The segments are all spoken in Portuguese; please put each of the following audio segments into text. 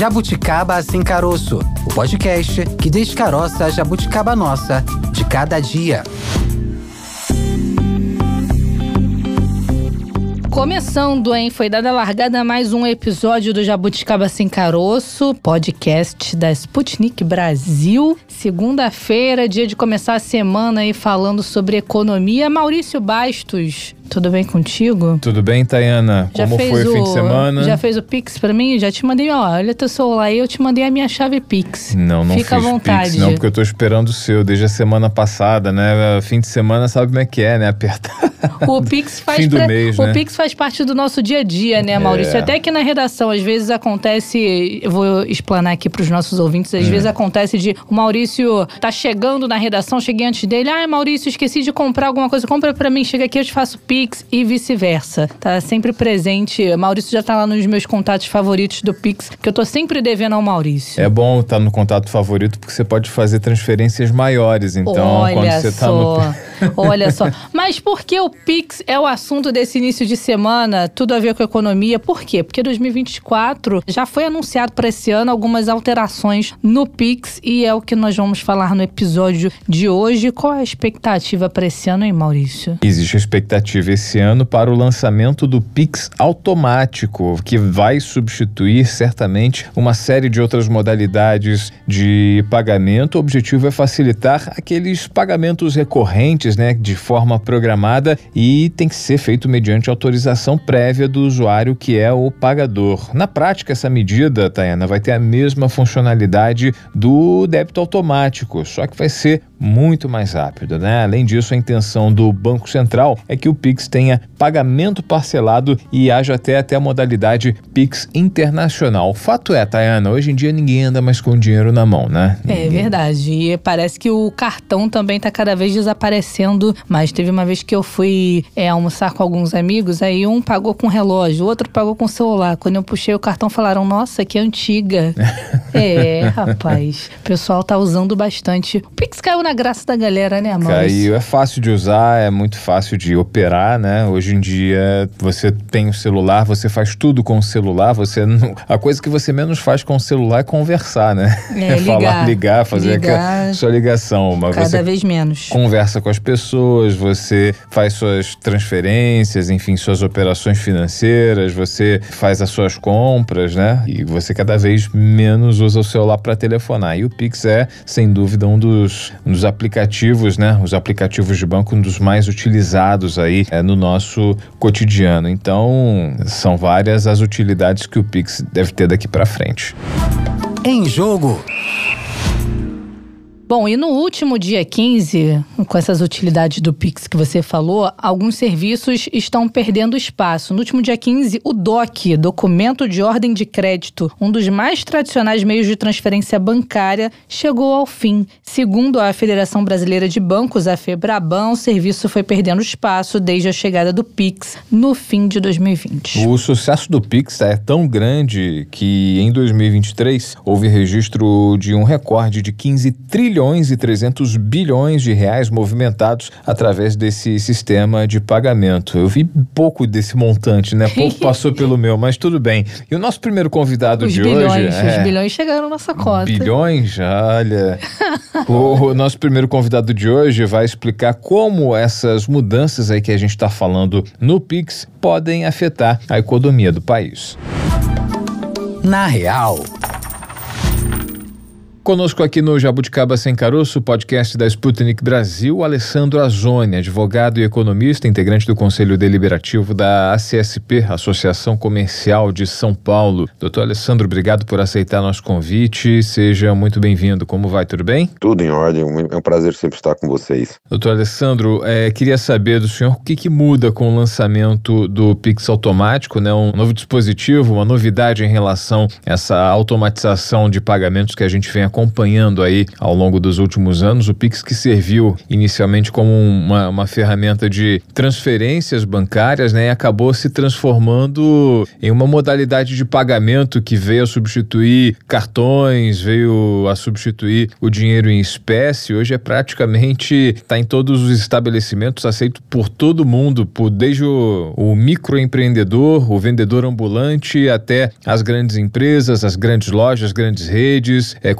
Jabuticaba Sem Caroço, o podcast que descaroça a jabuticaba nossa de cada dia. Começando, hein? Foi dada largada mais um episódio do Jabuticaba Sem Caroço, podcast da Sputnik Brasil. Segunda-feira, dia de começar a semana aí falando sobre economia. Maurício Bastos, tudo bem contigo? Tudo bem, Tayana? Já Como foi o fim de semana? Já fez o Pix pra mim? Já te mandei, ó, olha teu celular aí, eu te mandei a minha chave Pix. Não, não Fica fiz à vontade. Pix, não, porque eu tô esperando o seu desde a semana passada, né? Fim de semana sabe como é que é, né? Apertar. O Pix faz pra... mês, O né? Pix faz parte do nosso dia a dia, né, Maurício? É. Até que na redação, às vezes acontece, eu vou explanar aqui pros nossos ouvintes, às hum. vezes acontece de o Maurício tá chegando na redação, cheguei antes dele, ah, Maurício, esqueci de comprar alguma coisa, compra pra mim, chega aqui, eu te faço Pix e vice vice-versa. Tá sempre presente. Maurício já tá lá nos meus contatos favoritos do Pix, que eu tô sempre devendo ao Maurício. É bom estar tá no contato favorito porque você pode fazer transferências maiores. Então, Olha quando você só. tá no. Olha só. Mas por que o Pix é o assunto desse início de semana? Tudo a ver com a economia. Por quê? Porque 2024 já foi anunciado para esse ano algumas alterações no Pix e é o que nós vamos falar no episódio de hoje. Qual é a expectativa para esse ano, hein, Maurício? Existe a expectativa esse ano para o lançamento do Pix automático, que vai substituir certamente uma série de outras modalidades de pagamento. O objetivo é facilitar aqueles pagamentos recorrentes, né, de forma programada e tem que ser feito mediante autorização prévia do usuário que é o pagador. Na prática, essa medida, Tayana, vai ter a mesma funcionalidade do débito automático, só que vai ser muito mais rápido, né? Além disso, a intenção do Banco Central é que o Pix tenha pagamento parcelado e haja até, até a modalidade Pix internacional. Fato é, Tayana, hoje em dia ninguém anda mais com dinheiro na mão, né? É verdade. E parece que o cartão também está cada vez desaparecendo. Mas teve uma vez que eu fui é, almoçar com alguns amigos, aí um pagou com relógio, o outro pagou com celular. Quando eu puxei o cartão, falaram: Nossa, que antiga. é, rapaz. O pessoal tá usando bastante. O Pix caiu na na graça da galera, né, Maurício? Caiu. É fácil de usar, é muito fácil de operar, né? Hoje em dia, você tem o celular, você faz tudo com o celular. Você não... A coisa que você menos faz com o celular é conversar, né? É, é falar, ligar, fazer ligar, sua ligação. Mas cada você vez menos. Conversa com as pessoas, você faz suas transferências, enfim, suas operações financeiras, você faz as suas compras, né? E você cada vez menos usa o celular para telefonar. E o Pix é, sem dúvida, um dos, um dos dos aplicativos, né? Os aplicativos de banco, um dos mais utilizados aí é, no nosso cotidiano. Então, são várias as utilidades que o Pix deve ter daqui para frente. Em jogo. Bom, e no último dia 15, com essas utilidades do Pix que você falou, alguns serviços estão perdendo espaço. No último dia 15, o DOC, Documento de Ordem de Crédito, um dos mais tradicionais meios de transferência bancária, chegou ao fim. Segundo a Federação Brasileira de Bancos, a FEBRABAN, o serviço foi perdendo espaço desde a chegada do Pix no fim de 2020. O sucesso do Pix é tão grande que em 2023 houve registro de um recorde de 15 trilhões trilhões e 300 bilhões de reais movimentados através desse sistema de pagamento. Eu vi pouco desse montante, né? Pouco passou pelo meu, mas tudo bem. E o nosso primeiro convidado os de bilhões, hoje. É... Os bilhões chegaram na nossa cota. Bilhões? Olha. o, o nosso primeiro convidado de hoje vai explicar como essas mudanças aí que a gente está falando no Pix podem afetar a economia do país. Na real. Conosco aqui no Jabuticaba Sem Caroço, podcast da Sputnik Brasil, Alessandro Azoni, advogado e economista, integrante do Conselho Deliberativo da ACSP, Associação Comercial de São Paulo. Doutor Alessandro, obrigado por aceitar nosso convite. Seja muito bem-vindo. Como vai? Tudo bem? Tudo em ordem. É um prazer sempre estar com vocês. Doutor Alessandro, é, queria saber do senhor o que, que muda com o lançamento do Pix automático, né? Um novo dispositivo, uma novidade em relação a essa automatização de pagamentos que a gente vem acompanhando acompanhando aí ao longo dos últimos anos. O Pix que serviu inicialmente como uma, uma ferramenta de transferências bancárias, né? Acabou se transformando em uma modalidade de pagamento que veio a substituir cartões, veio a substituir o dinheiro em espécie. Hoje é praticamente está em todos os estabelecimentos, aceito por todo mundo, por desde o, o microempreendedor, o vendedor ambulante, até as grandes empresas, as grandes lojas, grandes redes, é,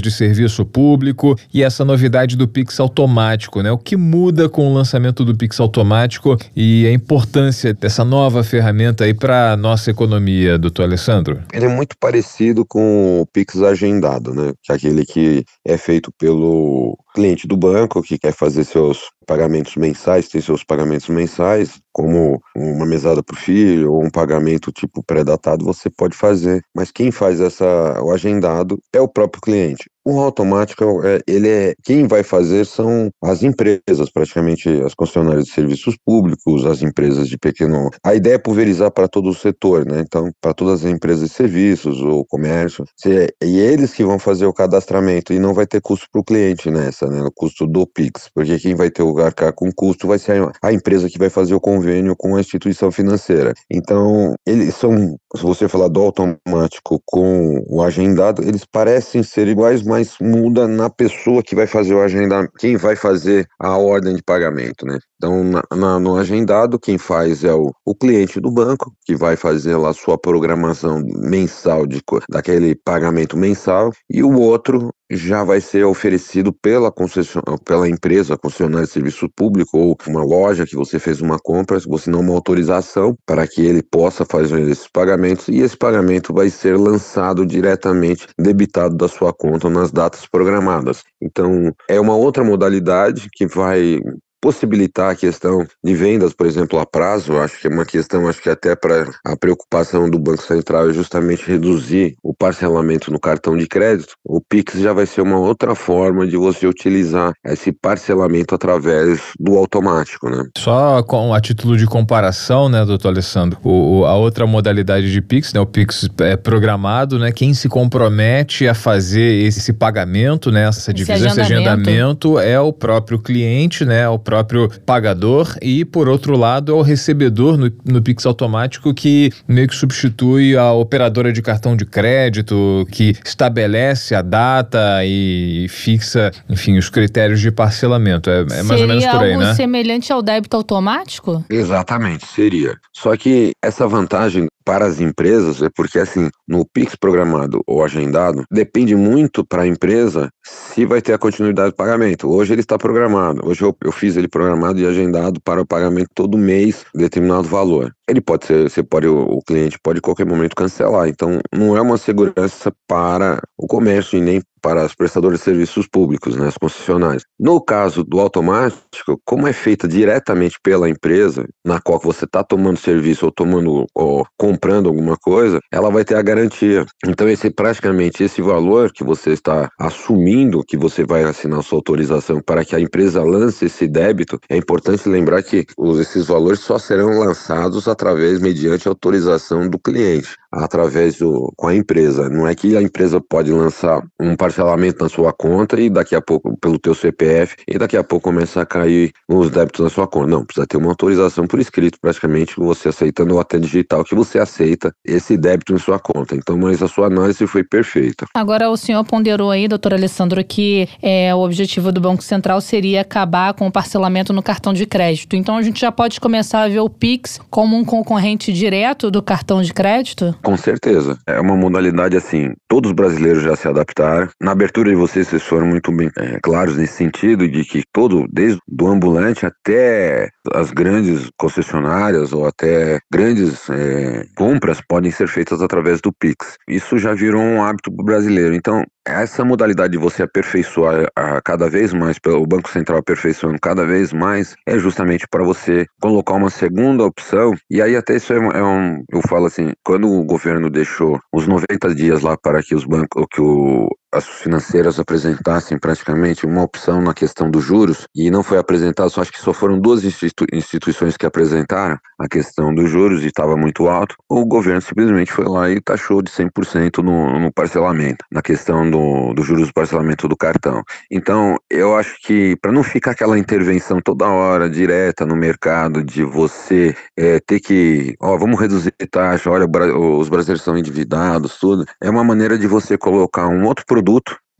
de serviço público e essa novidade do Pix automático, né? O que muda com o lançamento do Pix automático e a importância dessa nova ferramenta aí para nossa economia, doutor Alessandro? Ele é muito parecido com o Pix agendado, né? Que é aquele que é feito pelo cliente do banco que quer fazer seus pagamentos mensais, tem seus pagamentos mensais, como uma mesada para o filho ou um pagamento tipo pré-datado, você pode fazer. Mas quem faz essa, o agendado é o próprio cliente. O automático, é, ele é quem vai fazer são as empresas, praticamente as concessionárias de serviços públicos, as empresas de pequeno. A ideia é pulverizar para todo o setor, né? Então, para todas as empresas de serviços ou comércio, e eles que vão fazer o cadastramento e não vai ter custo para o cliente nessa, né? O custo do Pix, porque quem vai ter o arcar com custo vai ser a empresa que vai fazer o convênio com a instituição financeira. Então, eles são, se você falar do automático com o agendado, eles parecem ser iguais, mas muda na pessoa que vai fazer o agendamento, quem vai fazer a ordem de pagamento, né? Então, na, na, no agendado, quem faz é o, o cliente do banco, que vai fazer lá sua programação mensal de, daquele pagamento mensal, e o outro já vai ser oferecido pela concession... pela empresa, concessionária de serviço público ou uma loja que você fez uma compra, você não uma autorização para que ele possa fazer esses pagamentos e esse pagamento vai ser lançado diretamente debitado da sua conta nas datas programadas. Então, é uma outra modalidade que vai possibilitar a questão de vendas, por exemplo, a prazo, acho que é uma questão, acho que até para a preocupação do Banco Central é justamente reduzir o parcelamento no cartão de crédito. O Pix já vai ser uma outra forma de você utilizar esse parcelamento através do automático, né? Só com a título de comparação, né, doutor Alessandro, o, a outra modalidade de Pix, né, o Pix é programado, né, quem se compromete a fazer esse pagamento, né, essa divisão, esse agendamento, esse agendamento é o próprio cliente, né, o próprio pagador e, por outro lado, é o recebedor no, no Pix automático que meio que substitui a operadora de cartão de crédito, que estabelece a data e fixa, enfim, os critérios de parcelamento. É, é mais ou menos por aí, algo né? semelhante ao débito automático? Exatamente, seria. Só que essa vantagem para as empresas é porque, assim, no Pix programado ou agendado, depende muito para a empresa se vai ter a continuidade do pagamento. Hoje ele está programado, hoje eu, eu fiz ele programado e agendado para o pagamento todo mês, determinado valor. Ele pode ser, você pode, o cliente pode em qualquer momento cancelar. Então, não é uma segurança para o comércio e nem para os prestadores de serviços públicos, né, as concessionárias. No caso do automático, como é feita diretamente pela empresa, na qual você está tomando serviço ou tomando ou comprando alguma coisa, ela vai ter a garantia. Então esse praticamente esse valor que você está assumindo que você vai assinar sua autorização para que a empresa lance esse débito, é importante lembrar que esses valores só serão lançados através mediante autorização do cliente através do com a empresa. Não é que a empresa pode lançar um parcelamento na sua conta e daqui a pouco pelo teu CPF e daqui a pouco começa a cair os débitos na sua conta. Não, precisa ter uma autorização por escrito, praticamente você aceitando ou até digital que você aceita esse débito em sua conta. Então, mas a sua análise foi perfeita. Agora o senhor ponderou aí, doutor Alessandro, que é, o objetivo do Banco Central seria acabar com o parcelamento no cartão de crédito. Então a gente já pode começar a ver o Pix como um concorrente direto do cartão de crédito? Com certeza. É uma modalidade assim, todos os brasileiros já se adaptaram. Na abertura de vocês, vocês foram muito bem é, claros nesse sentido de que todo, desde do ambulante até as grandes concessionárias ou até grandes é, compras podem ser feitas através do Pix. Isso já virou um hábito brasileiro. Então, essa modalidade de você aperfeiçoar a cada vez mais, o Banco Central aperfeiçoando cada vez mais, é justamente para você colocar uma segunda opção. E aí até isso é, é, um, eu falo assim, quando o governo deixou os 90 dias lá para que os bancos, que o as financeiras apresentassem praticamente uma opção na questão dos juros e não foi apresentado, só acho que só foram duas institu instituições que apresentaram a questão dos juros e estava muito alto, o governo simplesmente foi lá e taxou de 100% no, no parcelamento, na questão do, do juros do parcelamento do cartão. Então, eu acho que para não ficar aquela intervenção toda hora direta no mercado de você é, ter que, ó, vamos reduzir taxa, olha, os brasileiros são endividados, tudo, é uma maneira de você colocar um outro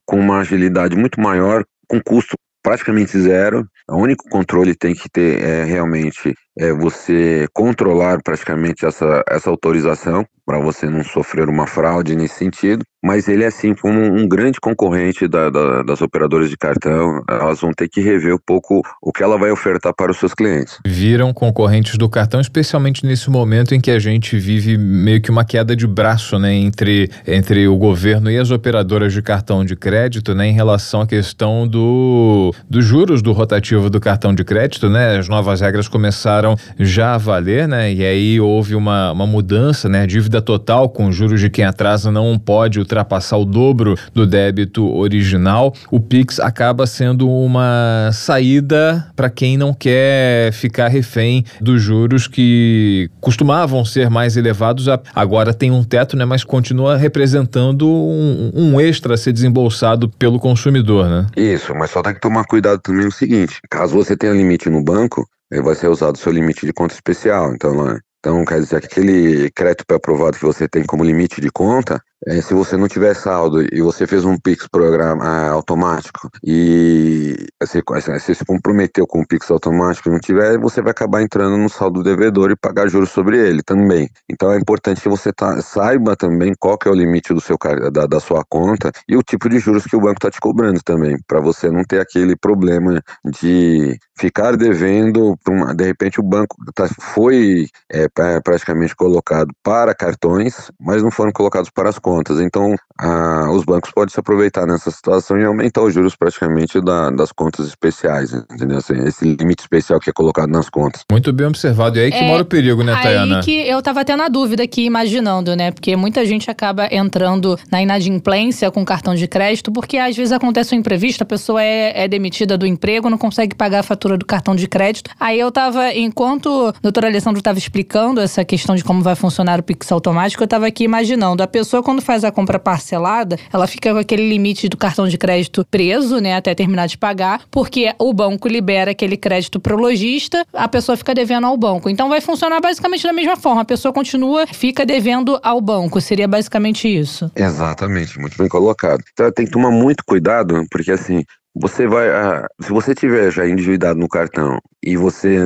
com uma agilidade muito maior, com custo praticamente zero. O único controle tem que ter é realmente é você controlar praticamente essa, essa autorização para você não sofrer uma fraude nesse sentido. Mas ele é assim como um grande concorrente da, da, das operadoras de cartão, elas vão ter que rever um pouco o que ela vai ofertar para os seus clientes. Viram concorrentes do cartão, especialmente nesse momento em que a gente vive meio que uma queda de braço, né, entre, entre o governo e as operadoras de cartão de crédito, né, em relação à questão do, dos juros do rotativo do cartão de crédito, né, as novas regras começaram já a valer, né, e aí houve uma, uma mudança, né, dívida total com juros de quem atrasa não pode ultrapassar o dobro do débito original, o Pix acaba sendo uma saída para quem não quer ficar refém dos juros que costumavam ser mais elevados, agora tem um teto, né, mas continua representando um, um extra a ser desembolsado pelo consumidor, né? Isso, mas só tem que tomar cuidado também o seguinte, caso você tenha limite no banco, vai ser usado o seu limite de conta especial, então, então quer dizer que aquele crédito pré-aprovado que você tem como limite de conta, é, se você não tiver saldo e você fez um Pix programa ah, automático e você, você, se comprometeu com o Pix automático e não tiver, você vai acabar entrando no saldo devedor e pagar juros sobre ele também. Então é importante que você tá, saiba também qual é o limite do seu, da, da sua conta e o tipo de juros que o banco está te cobrando também, para você não ter aquele problema de ficar devendo, uma, de repente o banco tá, foi é, praticamente colocado para cartões, mas não foram colocados para as contas. Então, a, os bancos podem se aproveitar nessa situação e aumentar os juros praticamente da, das contas especiais, entendeu? Assim, esse limite especial que é colocado nas contas. Muito bem observado. E aí que é, mora o perigo, né, Tayana? Aí que eu tava tendo a dúvida aqui, imaginando, né? Porque muita gente acaba entrando na inadimplência com cartão de crédito, porque às vezes acontece um imprevisto, a pessoa é, é demitida do emprego, não consegue pagar a fatura do cartão de crédito. Aí eu tava, enquanto a doutora Alessandro tava explicando essa questão de como vai funcionar o Pix automático, eu tava aqui imaginando. A pessoa, quando faz a compra parcelada, ela fica com aquele limite do cartão de crédito preso, né, até terminar de pagar, porque o banco libera aquele crédito pro lojista, a pessoa fica devendo ao banco. Então vai funcionar basicamente da mesma forma, a pessoa continua, fica devendo ao banco. Seria basicamente isso. Exatamente, muito bem colocado. Então tem que tomar muito cuidado, porque assim, você vai. Ah, se você tiver já endividado no cartão e você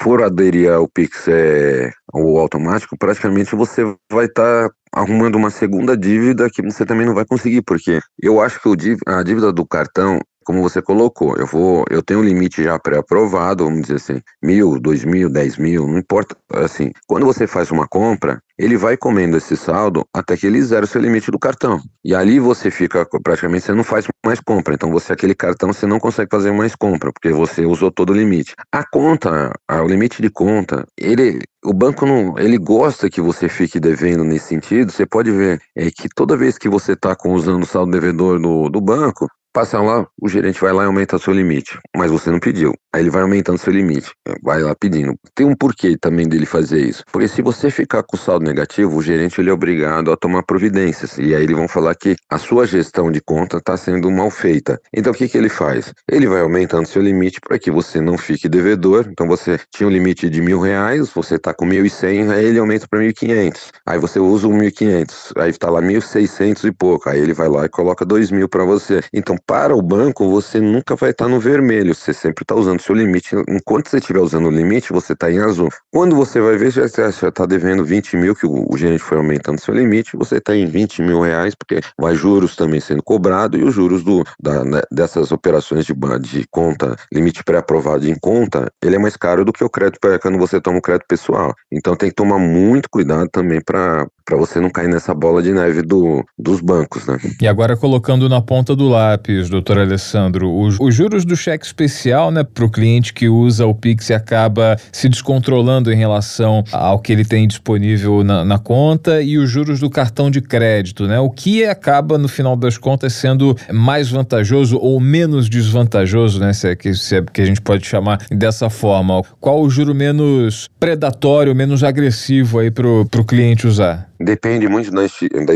for aderir ao Pix é, ao automático, praticamente você vai estar tá arrumando uma segunda dívida que você também não vai conseguir, porque eu acho que o, a dívida do cartão como você colocou, eu vou, eu tenho um limite já pré-aprovado, vamos dizer assim, mil, dois mil, dez mil, não importa. Assim, quando você faz uma compra, ele vai comendo esse saldo até que ele zera o seu limite do cartão. E ali você fica, praticamente, você não faz mais compra. Então, você, aquele cartão, você não consegue fazer mais compra, porque você usou todo o limite. A conta, o limite de conta, ele, o banco não, ele gosta que você fique devendo nesse sentido. Você pode ver é que toda vez que você está usando o saldo devedor do, do banco, Passa lá, o gerente vai lá e aumenta seu limite, mas você não pediu. Aí ele vai aumentando seu limite, vai lá pedindo. Tem um porquê também dele fazer isso. Porque se você ficar com saldo negativo, o gerente ele é obrigado a tomar providências. E aí eles vão falar que a sua gestão de conta está sendo mal feita. Então o que, que ele faz? Ele vai aumentando seu limite para que você não fique devedor. Então você tinha um limite de mil reais, você está com mil e cem, aí ele aumenta para mil e quinhentos. Aí você usa o mil e quinhentos, aí está lá mil seiscentos e pouco. Aí ele vai lá e coloca dois mil para você. Então para o banco, você nunca vai estar no vermelho, você sempre está usando seu limite. Enquanto você estiver usando o limite, você está em azul. Quando você vai ver, já está devendo 20 mil, que o, o gerente foi aumentando seu limite, você está em 20 mil reais, porque vai juros também sendo cobrado e os juros do, da, né, dessas operações de, de conta, limite pré-aprovado em conta, ele é mais caro do que o crédito quando você toma o crédito pessoal. Então tem que tomar muito cuidado também para para você não cair nessa bola de neve do, dos bancos, né? E agora colocando na ponta do lápis, doutor Alessandro, os, os juros do cheque especial, né, para o cliente que usa o Pix e acaba se descontrolando em relação ao que ele tem disponível na, na conta e os juros do cartão de crédito, né? O que acaba, no final das contas, sendo mais vantajoso ou menos desvantajoso, né? Se é que, se é que a gente pode chamar dessa forma. Qual o juro menos predatório, menos agressivo aí para o cliente usar? Depende muito da, da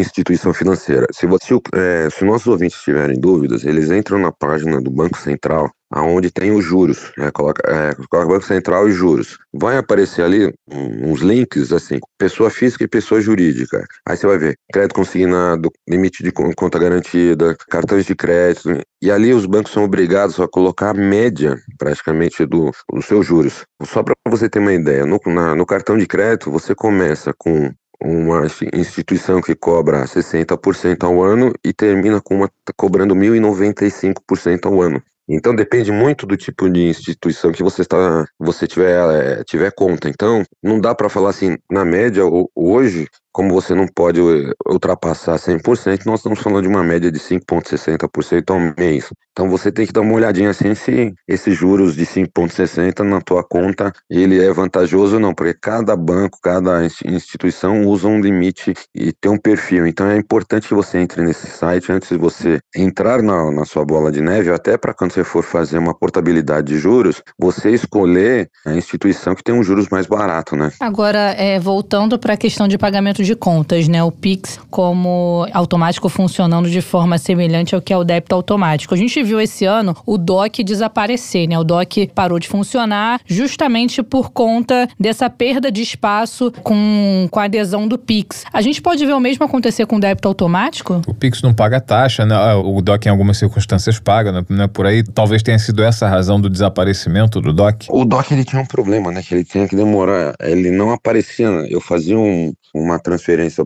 instituição financeira. Se, você, é, se nossos ouvintes tiverem dúvidas, eles entram na página do Banco Central, aonde tem os juros. É, coloca, é, coloca Banco Central e juros. Vai aparecer ali uns links assim, pessoa física e pessoa jurídica. Aí você vai ver crédito consignado, limite de conta garantida, cartões de crédito. E ali os bancos são obrigados a colocar a média, praticamente, do, dos seus juros. Só para você ter uma ideia, no, na, no cartão de crédito você começa com uma instituição que cobra 60% ao ano e termina com uma cobrando 1.095% ao ano. Então depende muito do tipo de instituição que você está, você tiver, é, tiver conta. Então não dá para falar assim, na média hoje como você não pode eh, ultrapassar 100%, nós estamos falando de uma média de 5,60% ao mês. Então você tem que dar uma olhadinha assim se esses juros de 5,60% na tua conta ele é vantajoso ou não, porque cada banco, cada instituição usa um limite e tem um perfil. Então é importante que você entre nesse site antes de você entrar na, na sua bola de neve, até para quando você for fazer uma portabilidade de juros, você escolher a instituição que tem um juros mais barato, né? Agora, é, voltando para a questão de pagamento de contas, né? O Pix como automático funcionando de forma semelhante ao que é o débito automático. A gente viu esse ano o DOC desaparecer, né? O DOC parou de funcionar justamente por conta dessa perda de espaço com, com a adesão do Pix. A gente pode ver o mesmo acontecer com o débito automático? O Pix não paga taxa, né? Ah, o DOC em algumas circunstâncias paga, né? É por aí talvez tenha sido essa a razão do desaparecimento do DOC. O DOC ele tinha um problema, né? Que ele tinha que demorar, ele não aparecia. Né? Eu fazia um, uma transferência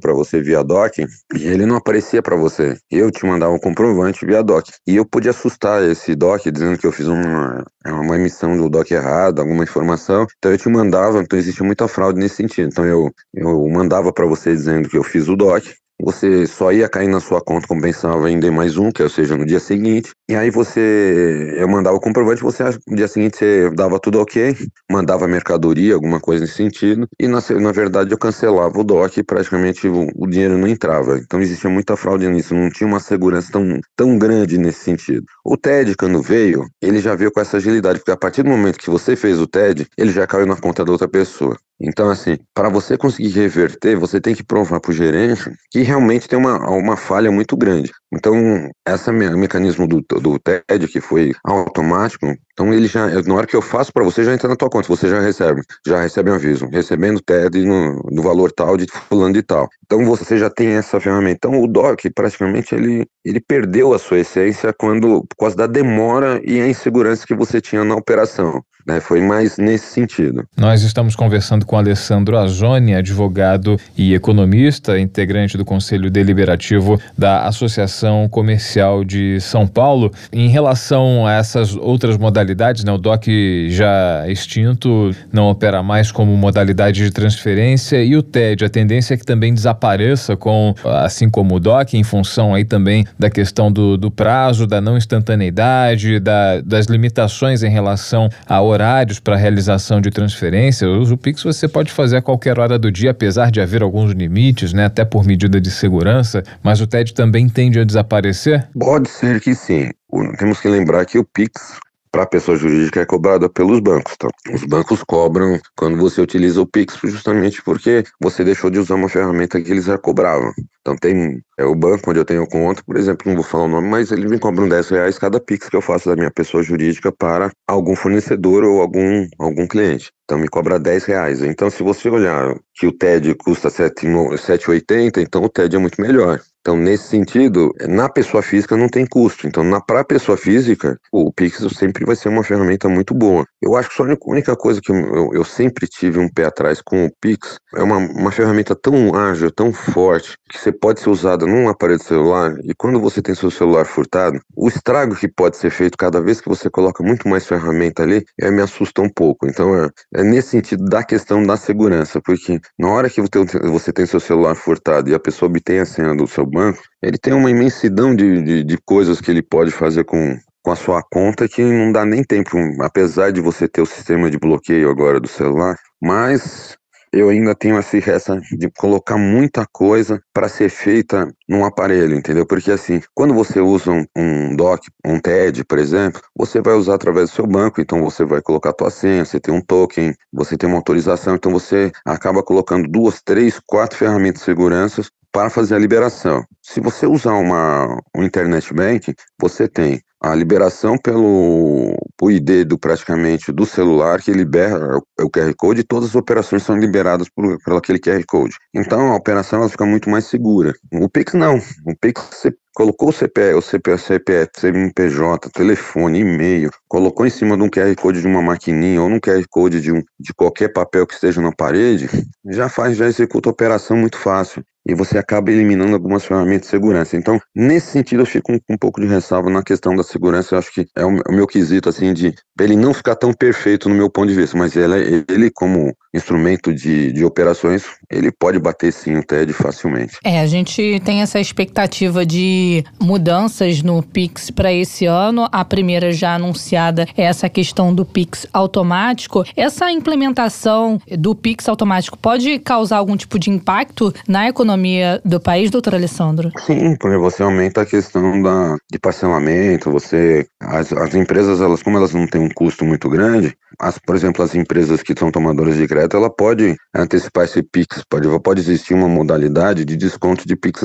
para você via DOC e ele não aparecia para você. Eu te mandava um comprovante via DOC. E eu podia assustar esse DOC dizendo que eu fiz uma, uma emissão do DOC errado, alguma informação. Então eu te mandava, então existia muita fraude nesse sentido. Então eu, eu mandava para você dizendo que eu fiz o DOC você só ia cair na sua conta como pensava em D mais um, que é, ou seja, no dia seguinte. E aí você, eu mandava o comprovante, você no dia seguinte você dava tudo ok, mandava mercadoria, alguma coisa nesse sentido. E na, na verdade eu cancelava o DOC e praticamente o, o, dinheiro não entrava. Então existia muita fraude nisso, não tinha uma segurança tão, tão grande nesse sentido. O TED, quando veio, ele já veio com essa agilidade, porque a partir do momento que você fez o TED, ele já caiu na conta da outra pessoa. Então, assim, para você conseguir reverter, você tem que provar para o gerente que realmente tem uma, uma falha muito grande. Então, esse mecanismo do, do TED, que foi automático, então ele já, na hora que eu faço para você, já entra na tua conta, você já recebe, já recebe um aviso, recebendo TED no, no valor tal de fulano de tal. Então você já tem essa ferramenta. Então o DOC, praticamente, ele, ele perdeu a sua essência quando, por causa da demora e a insegurança que você tinha na operação. Né? Foi mais nesse sentido. Nós estamos conversando com Alessandro Azoni, advogado e economista, integrante do Conselho Deliberativo da Associação Comercial de São Paulo. Em relação a essas outras modalidades, né, o DOC já extinto não opera mais como modalidade de transferência e o TED, a tendência é que também desapareça com, assim como o DOC, em função aí também da questão do, do prazo, da não instantaneidade, da, das limitações em relação a horários para realização de transferência. O Pix você pode fazer a qualquer hora do dia, apesar de haver alguns limites, né, até por medida de segurança, mas o TED também tende a desaparecer? Pode ser que sim. Temos que lembrar que o Pix para a pessoa jurídica é cobrada pelos bancos. Tá? Os bancos cobram quando você utiliza o Pix justamente porque você deixou de usar uma ferramenta que eles já cobravam. Então tem é, o banco onde eu tenho conta, por exemplo, não vou falar o nome, mas ele me cobra 10 reais cada Pix que eu faço da minha pessoa jurídica para algum fornecedor ou algum, algum cliente. Então me cobra 10 reais. Então, se você olhar que o TED custa 7,80, então o TED é muito melhor. Então, nesse sentido, na pessoa física não tem custo. Então, para pessoa física, o Pix sempre vai ser uma ferramenta muito boa. Eu acho que só a única coisa que eu, eu sempre tive um pé atrás com o Pix é uma, uma ferramenta tão ágil, tão forte, que você pode ser usada num aparelho celular e quando você tem seu celular furtado, o estrago que pode ser feito cada vez que você coloca muito mais ferramenta ali, é, me assusta um pouco. Então, é, é nesse sentido da questão da segurança, porque na hora que você tem seu celular furtado e a pessoa obtém a senha do seu banco, ele tem uma imensidão de, de, de coisas que ele pode fazer com, com a sua conta que não dá nem tempo, apesar de você ter o sistema de bloqueio agora do celular, mas eu ainda tenho essa essa de colocar muita coisa para ser feita num aparelho, entendeu? Porque assim, quando você usa um, um doc, um TED, por exemplo, você vai usar através do seu banco, então você vai colocar a tua senha, você tem um token, você tem uma autorização, então você acaba colocando duas, três, quatro ferramentas de segurança para fazer a liberação. Se você usar uma, um internet banking, você tem a liberação pelo o ID do praticamente do celular que libera o QR Code e todas as operações são liberadas por, por aquele QR Code. Então a operação ela fica muito mais segura. O Pix não. O Pix você colocou o CPF, o CPF, CPF, CNPJ, telefone, e-mail, colocou em cima de um QR Code de uma maquininha ou num QR Code de, um, de qualquer papel que esteja na parede, já faz, já executa a operação muito fácil e você acaba eliminando algumas ferramentas de segurança. Então, nesse sentido, eu fico um, um, pouco de ressalva na questão da segurança. Eu acho que é o, o meu quesito, assim, de ele não ficar tão perfeito no meu ponto de vista, mas ele, ele como instrumento de, de operações, ele pode bater sim o TED facilmente. É, a gente tem essa expectativa de mudanças no Pix para esse ano. A primeira já anunciada é essa questão do Pix automático. Essa implementação do Pix automático pode causar algum tipo de impacto na economia do país, doutor Alessandro? Sim, porque você aumenta a questão da, de parcelamento, você. As, as empresas, elas, como elas não têm um custo muito grande, as, por exemplo, as empresas que são tomadoras de crédito, ela pode antecipar esse PIX, pode, pode existir uma modalidade de desconto de PIX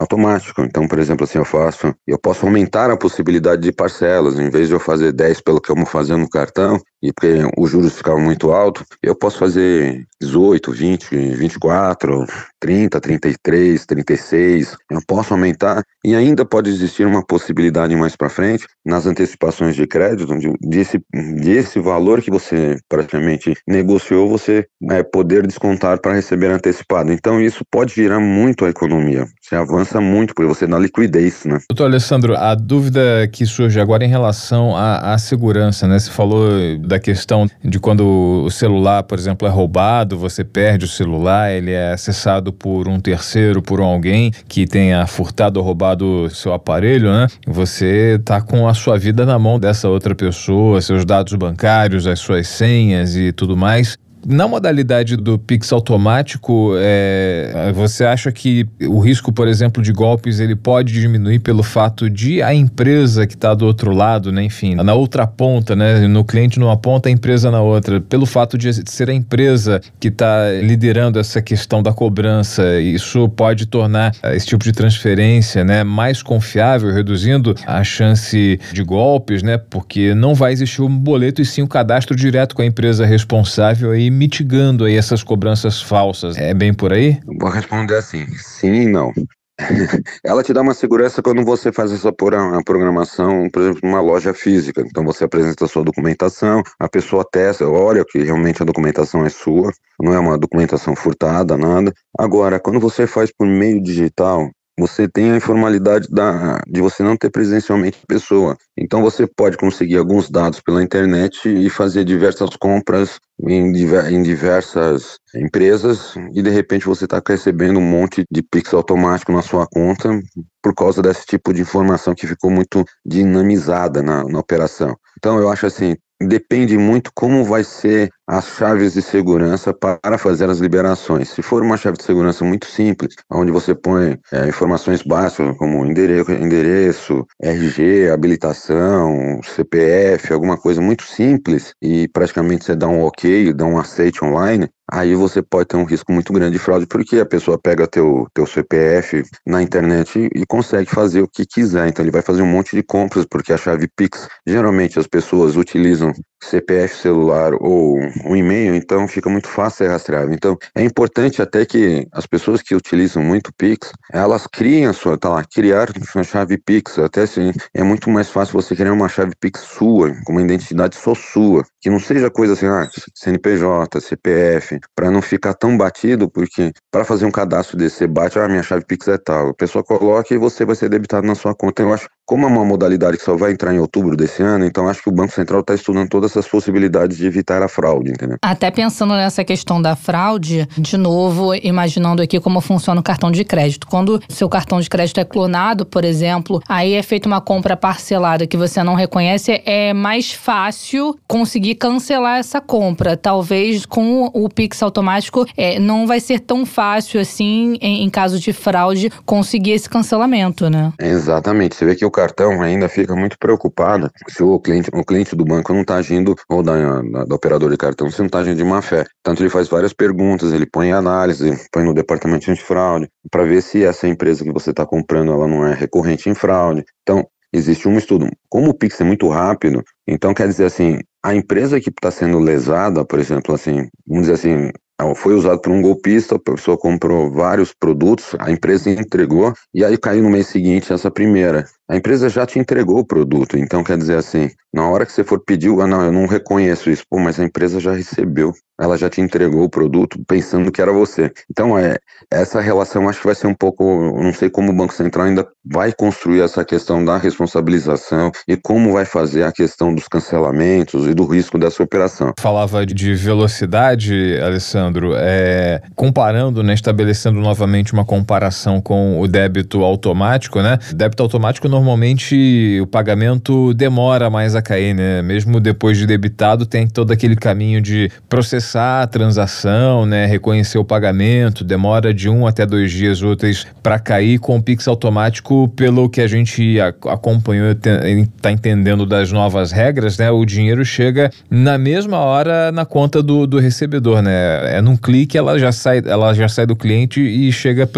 automático. Então, por exemplo, assim, eu faço, eu posso aumentar a possibilidade de parcelas, em vez de eu fazer 10 pelo que eu vou fazer no cartão, e porque os juros ficavam muito altos, eu posso fazer 18, 20, 24, 30, 33, 36, eu posso aumentar e ainda pode existir uma possibilidade mais para frente nas antecipações de crédito, de, desse, desse valor que você praticamente negociou, você é, poder descontar para receber antecipado. Então isso pode virar muito a economia. Você avança muito porque você dá liquidez, né? Doutor Alessandro, a dúvida que surge agora em relação à, à segurança, né? Você falou da questão de quando o celular, por exemplo, é roubado, você perde o celular, ele é acessado por um terceiro, por alguém que tenha furtado ou roubado seu aparelho, né? Você está com a sua vida na mão dessa outra pessoa, seus dados bancários, as suas senhas e tudo mais na modalidade do Pix automático, é, você acha que o risco, por exemplo, de golpes, ele pode diminuir pelo fato de a empresa que está do outro lado, né, enfim, na outra ponta, né, no cliente numa ponta, a empresa na outra, pelo fato de ser a empresa que está liderando essa questão da cobrança, isso pode tornar esse tipo de transferência, né, mais confiável, reduzindo a chance de golpes, né, porque não vai existir um boleto e sim um cadastro direto com a empresa responsável aí mitigando aí essas cobranças falsas. É bem por aí? Vou responder assim, sim e não. Ela te dá uma segurança quando você faz essa programação, por exemplo, numa loja física. Então você apresenta a sua documentação, a pessoa testa, olha que realmente a documentação é sua, não é uma documentação furtada, nada. Agora, quando você faz por meio digital, você tem a informalidade da, de você não ter presencialmente pessoa. Então você pode conseguir alguns dados pela internet e fazer diversas compras em, em diversas empresas e de repente você está recebendo um monte de Pix automático na sua conta por causa desse tipo de informação que ficou muito dinamizada na, na operação. Então eu acho assim, depende muito como vai ser as chaves de segurança para fazer as liberações. Se for uma chave de segurança muito simples, onde você põe é, informações básicas como endereço, endereço, RG, habilitação, CPF, alguma coisa muito simples e praticamente você dá um ok, dá um aceite online, aí você pode ter um risco muito grande de fraude, porque a pessoa pega teu, teu CPF na internet e, e consegue fazer o que quiser. Então ele vai fazer um monte de compras, porque a chave Pix, geralmente as pessoas utilizam CPF celular ou um e-mail, então fica muito fácil ser. Então é importante até que as pessoas que utilizam muito Pix, elas criem a sua, tá lá, criar uma chave Pix, até assim, é muito mais fácil você criar uma chave Pix sua, com uma identidade só sua, que não seja coisa assim, ah, CNPJ, CPF, para não ficar tão batido, porque para fazer um cadastro desse, você bate, ah, minha chave Pix é tal, a pessoa coloca e você vai ser debitado na sua conta. Eu acho como é uma modalidade que só vai entrar em outubro desse ano, então acho que o Banco Central está estudando todas essas possibilidades de evitar a fraude, entendeu? Até pensando nessa questão da fraude, de novo, imaginando aqui como funciona o cartão de crédito. Quando seu cartão de crédito é clonado, por exemplo, aí é feita uma compra parcelada que você não reconhece, é mais fácil conseguir cancelar essa compra. Talvez com o Pix automático é, não vai ser tão fácil assim, em, em caso de fraude, conseguir esse cancelamento, né? Exatamente. Você vê que o cartão ainda fica muito preocupado se o cliente, o cliente do banco não está agindo, ou da, da, da operadora de cartão, se não está agindo de má fé. Tanto ele faz várias perguntas, ele põe análise, põe no departamento de fraude, para ver se essa empresa que você está comprando ela não é recorrente em fraude. Então, existe um estudo. Como o Pix é muito rápido, então quer dizer assim, a empresa que está sendo lesada, por exemplo, assim, vamos dizer assim, foi usado por um golpista, a pessoa comprou vários produtos, a empresa entregou, e aí caiu no mês seguinte essa primeira. A empresa já te entregou o produto, então quer dizer assim, na hora que você for pedir, ah, não, eu não reconheço isso, pô, mas a empresa já recebeu, ela já te entregou o produto pensando que era você. Então, é, essa relação acho que vai ser um pouco, não sei como o Banco Central ainda vai construir essa questão da responsabilização e como vai fazer a questão dos cancelamentos e do risco dessa operação. Falava de velocidade, Alessandro, é, comparando, né, estabelecendo novamente uma comparação com o débito automático, né? Débito automático normalmente o pagamento demora mais a cair, né? Mesmo depois de debitado tem todo aquele caminho de processar a transação, né? Reconhecer o pagamento, demora de um até dois dias úteis para cair com o Pix automático, pelo que a gente acompanhou, está entendendo das novas regras, né? O dinheiro chega na mesma hora na conta do, do recebedor, né? É num clique ela já sai, ela já sai do cliente e chega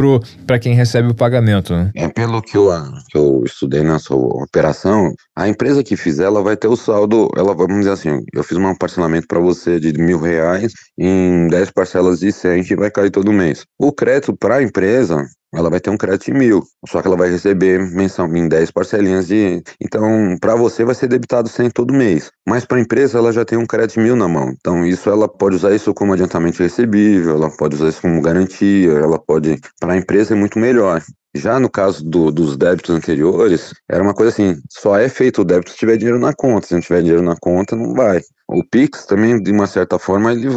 para quem recebe o pagamento. Né? É pelo que eu, que eu estudei nessa operação, a empresa que fizer, ela vai ter o saldo, ela vamos dizer assim, eu fiz um parcelamento para você de mil reais em 10 parcelas de 100 que vai cair todo mês. O crédito para a empresa, ela vai ter um crédito de mil, só que ela vai receber mensal em 10 parcelinhas de. Então, para você vai ser debitado 100 todo mês. Mas para a empresa ela já tem um crédito de mil na mão. Então, isso ela pode usar isso como adiantamento recebível, ela pode usar isso como garantia, ela pode. Para a empresa é muito melhor. Já no caso do, dos débitos anteriores, era uma coisa assim: só é feito o débito se tiver dinheiro na conta. Se não tiver dinheiro na conta, não vai. O Pix também, de uma certa forma, ele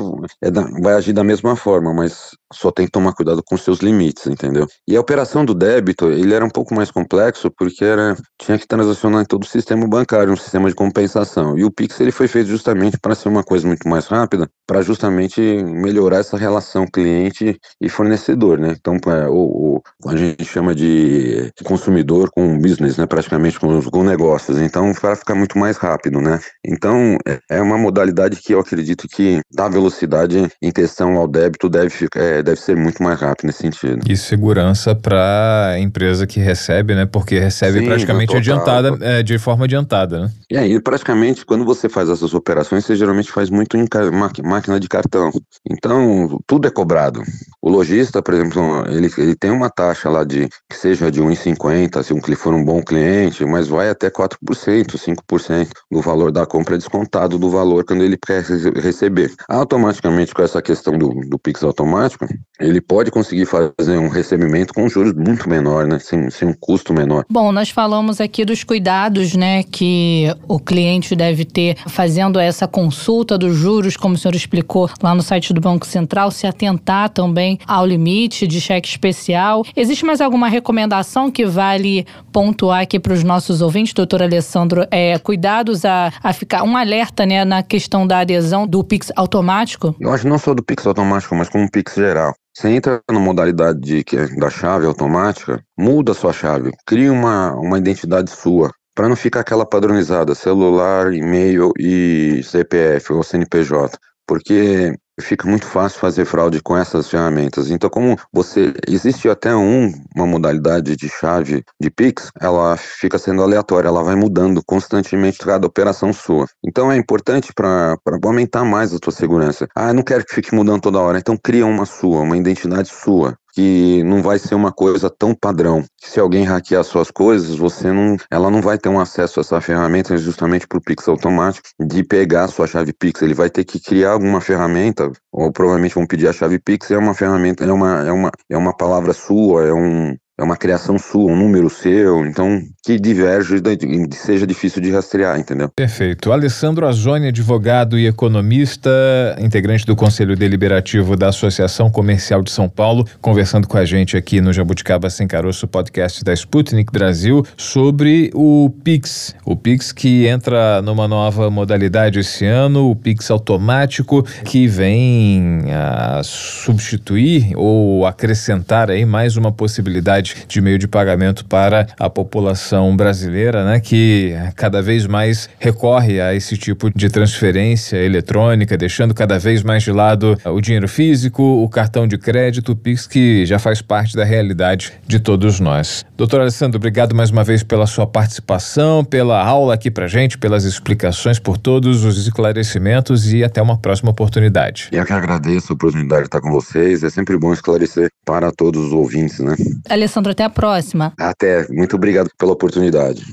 é da, vai agir da mesma forma, mas só tem que tomar cuidado com seus limites, entendeu? E a operação do débito, ele era um pouco mais complexo porque era tinha que transacionar em todo o sistema bancário, um sistema de compensação. E o Pix ele foi feito justamente para ser uma coisa muito mais rápida, para justamente melhorar essa relação cliente e fornecedor, né? Então, é, o, a gente chama de consumidor com business, né? Praticamente com, com negócios. Então, para ficar muito mais rápido, né? Então, é, é uma modalidade que eu acredito que da velocidade em questão ao débito deve, é, deve ser muito mais rápido nesse sentido. E segurança para a empresa que recebe, né? Porque recebe Sim, praticamente adiantada, é, de forma adiantada, né? E aí, praticamente, quando você faz essas operações, você geralmente faz muito em máquina de cartão. Então, tudo é cobrado. O lojista, por exemplo, ele, ele tem uma taxa lá de que seja de 1,50 se um for um bom cliente, mas vai até 4%, 5% do valor da compra descontado do valor valor quando ele quer receber. Automaticamente, com essa questão do, do Pix automático, ele pode conseguir fazer um recebimento com juros muito menor, né? Sem, sem um custo menor. Bom, nós falamos aqui dos cuidados, né, que o cliente deve ter fazendo essa consulta dos juros, como o senhor explicou lá no site do Banco Central, se atentar também ao limite de cheque especial. Existe mais alguma recomendação que vale pontuar aqui para os nossos ouvintes, doutor Alessandro? É, cuidados a, a ficar, um alerta, né, na questão da adesão do Pix automático? Eu acho não só do Pix automático, mas como Pix geral. Você entra na modalidade de, é da chave automática, muda a sua chave, cria uma, uma identidade sua, para não ficar aquela padronizada, celular, e-mail e CPF ou CNPJ. Porque fica muito fácil fazer fraude com essas ferramentas. Então, como você existe até um, uma modalidade de chave de Pix, ela fica sendo aleatória, ela vai mudando constantemente cada operação sua. Então, é importante para aumentar mais a sua segurança. Ah, eu não quero que fique mudando toda hora, então cria uma sua, uma identidade sua que não vai ser uma coisa tão padrão. Se alguém hackear suas coisas, você não, ela não vai ter um acesso a essa ferramenta justamente para o Pix automático de pegar sua chave Pix. Ele vai ter que criar alguma ferramenta, ou provavelmente vão pedir a chave Pix. É uma ferramenta, é uma, é uma, é uma palavra sua, é um, é uma criação sua, um número seu, então que diverge seja difícil de rastrear, entendeu? Perfeito. Alessandro Azoni, advogado e economista, integrante do Conselho Deliberativo da Associação Comercial de São Paulo, conversando com a gente aqui no Jabuticaba Sem Caroço, podcast da Sputnik Brasil, sobre o Pix. O Pix que entra numa nova modalidade esse ano, o Pix automático, que vem a substituir ou acrescentar aí mais uma possibilidade de meio de pagamento para a população brasileira, né, que cada vez mais recorre a esse tipo de transferência eletrônica, deixando cada vez mais de lado o dinheiro físico, o cartão de crédito, o Pix, que já faz parte da realidade de todos nós. Doutor Alessandro, obrigado mais uma vez pela sua participação, pela aula aqui pra gente, pelas explicações, por todos os esclarecimentos e até uma próxima oportunidade. Eu que agradeço a oportunidade de estar com vocês. É sempre bom esclarecer para todos os ouvintes, né? Alessandro, Alessandro, até a próxima. Até. Muito obrigado pela oportunidade.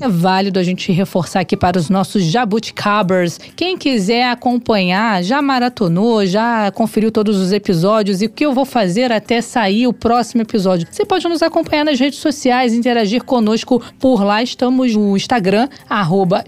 É válido a gente reforçar aqui para os nossos jabuticabers. Quem quiser acompanhar, já maratonou, já conferiu todos os episódios e o que eu vou fazer até sair o próximo episódio. Você pode nos acompanhar nas redes sociais, interagir conosco por lá. Estamos no Instagram, arroba.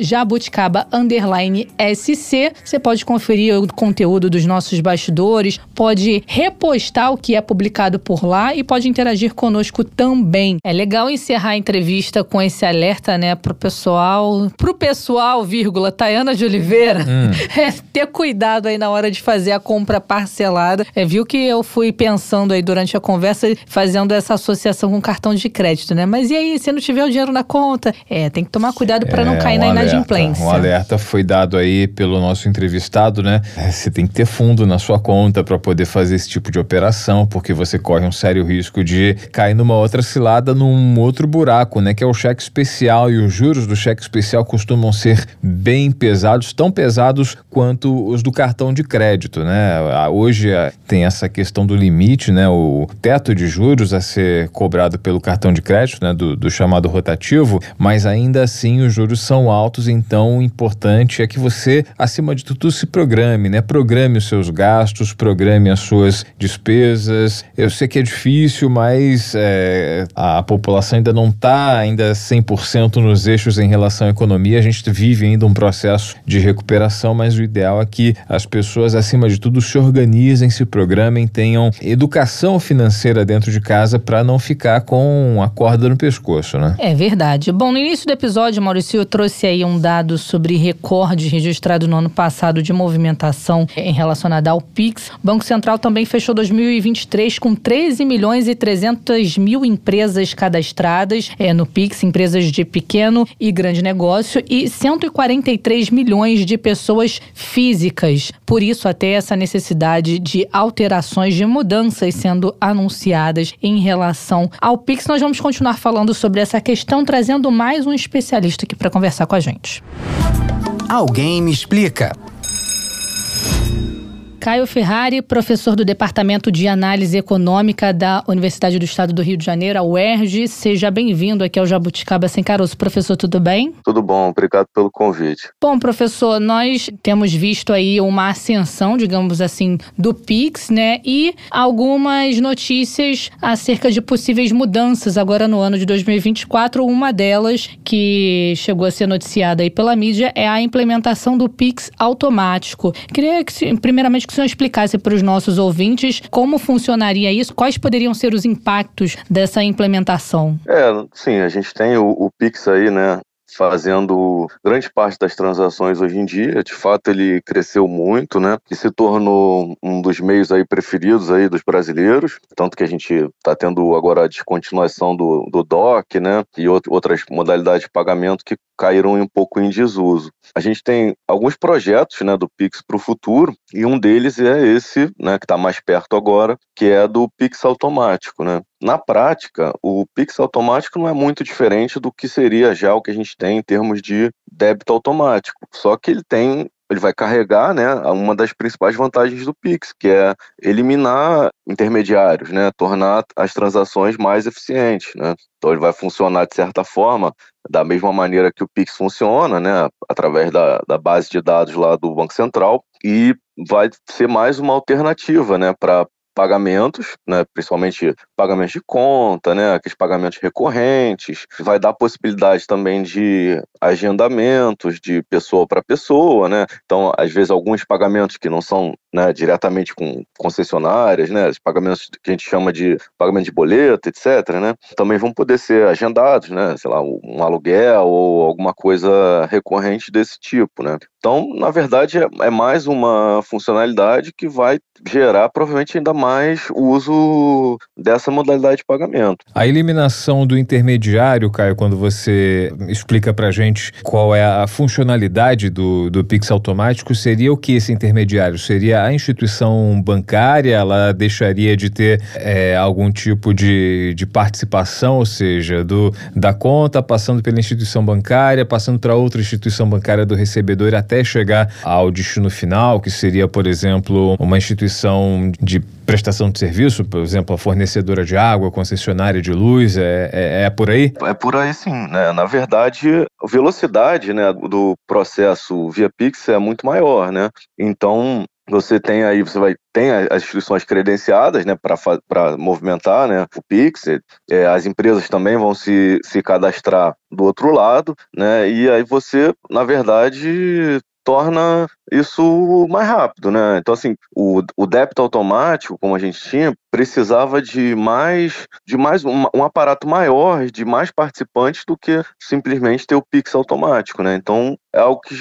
Você pode conferir o conteúdo dos nossos bastidores, pode repostar o que é publicado por lá e pode interagir conosco também. É legal encerrar a entrevista com esse alerta, né, pro pessoal, pro pessoal, vírgula, Tayana de Oliveira, hum. é ter cuidado aí na hora de fazer a compra parcelada. É, viu que eu fui pensando aí durante a conversa, fazendo essa associação com cartão de crédito, né? Mas e aí, se não tiver o dinheiro na conta? É, tem que tomar cuidado para é, não cair um na inadimplência. Um alerta foi dado aí pelo nosso entrevistado, né? É, você tem que ter fundo na sua conta para poder fazer esse tipo de operação, porque você corre um sério risco de cair numa outra cilada num outro buraco, né? Que é o cheque especial. E os juros do cheque especial costumam ser bem pesados, tão pesados quanto os do cartão de crédito, né? Hoje eh, tem essa questão do limite, né? O teto de juros a ser cobrado pelo cartão de crédito, né? Do, do chamado rotativo, mas ainda assim os juros são altos, então o importante é que você, acima de tudo, se programe, né? Programe os seus gastos, programe as suas despesas. Eu sei que é difícil, mas é, a população ainda não está ainda 100% nos eixos em relação à economia. A gente vive ainda um processo de recuperação, mas o ideal é que as pessoas, acima de tudo, se organizem, se programem, tenham educação financeira dentro de casa para não ficar com a corda no pescoço, né? É verdade. Bom, no início do episódio, Maurício, eu trouxe aí um dado sobre recorde registrado no ano passado de movimentação em relacionada ao Pix. O Banco Central também fechou 2023 com 13 milhões e 300 mil empresas empresas cadastradas é, no Pix, empresas de pequeno e grande negócio, e 143 milhões de pessoas físicas. Por isso, até essa necessidade de alterações, de mudanças sendo anunciadas em relação ao Pix. Nós vamos continuar falando sobre essa questão, trazendo mais um especialista aqui para conversar com a gente. Alguém me explica. Caio Ferrari, professor do Departamento de Análise Econômica da Universidade do Estado do Rio de Janeiro, a UERJ. Seja bem-vindo aqui ao Jabuticaba Sem Caroço. Professor, tudo bem? Tudo bom, obrigado pelo convite. Bom, professor, nós temos visto aí uma ascensão, digamos assim, do Pix, né? E algumas notícias acerca de possíveis mudanças agora no ano de 2024. Uma delas, que chegou a ser noticiada aí pela mídia, é a implementação do Pix automático. Queria que, primeiramente, que o senhor explicasse para os nossos ouvintes como funcionaria isso, quais poderiam ser os impactos dessa implementação. É, sim, a gente tem o, o Pix aí, né? fazendo grande parte das transações hoje em dia. De fato, ele cresceu muito, né? E se tornou um dos meios aí preferidos aí dos brasileiros, tanto que a gente está tendo agora a descontinuação do, do DOC, né? E outras modalidades de pagamento que caíram um pouco em desuso. A gente tem alguns projetos, né, do Pix para o futuro e um deles é esse, né, que está mais perto agora, que é do Pix automático, né? Na prática, o Pix automático não é muito diferente do que seria já o que a gente tem em termos de débito automático. Só que ele tem ele vai carregar, né, uma das principais vantagens do Pix, que é eliminar intermediários, né, tornar as transações mais eficientes, né. Então ele vai funcionar de certa forma da mesma maneira que o Pix funciona, né, através da, da base de dados lá do Banco Central e vai ser mais uma alternativa, né, para pagamentos, né, principalmente pagamentos de conta, né, aqueles pagamentos recorrentes, vai dar possibilidade também de agendamentos de pessoa para pessoa, né, então às vezes alguns pagamentos que não são né, diretamente com concessionárias, né, os pagamentos que a gente chama de pagamento de boleto, etc, né, também vão poder ser agendados, né, sei lá, um aluguel ou alguma coisa recorrente desse tipo, né. Então, na verdade, é, é mais uma funcionalidade que vai gerar provavelmente ainda mais uso dessa modalidade de pagamento. A eliminação do intermediário, Caio, quando você explica para gente qual é a funcionalidade do, do Pix automático, seria o que esse intermediário? Seria a instituição bancária? Ela deixaria de ter é, algum tipo de, de participação, ou seja, do, da conta passando pela instituição bancária, passando para outra instituição bancária do recebedor até chegar ao destino final, que seria, por exemplo, uma instituição de prestação de serviço, por exemplo, a fornecedora de água, concessionária de luz, é, é, é, por aí? É por aí sim, né? Na verdade, a velocidade né, do processo via Pix é muito maior, né? Então, você tem aí, você vai tem as instituições credenciadas, né, para movimentar, né, o Pix. É, as empresas também vão se, se cadastrar do outro lado, né, e aí você, na verdade, torna isso mais rápido, né? Então, assim, o, o débito automático, como a gente tinha, precisava de mais, de mais um, um, aparato maior, de mais participantes do que simplesmente ter o Pix automático, né? Então, é algo que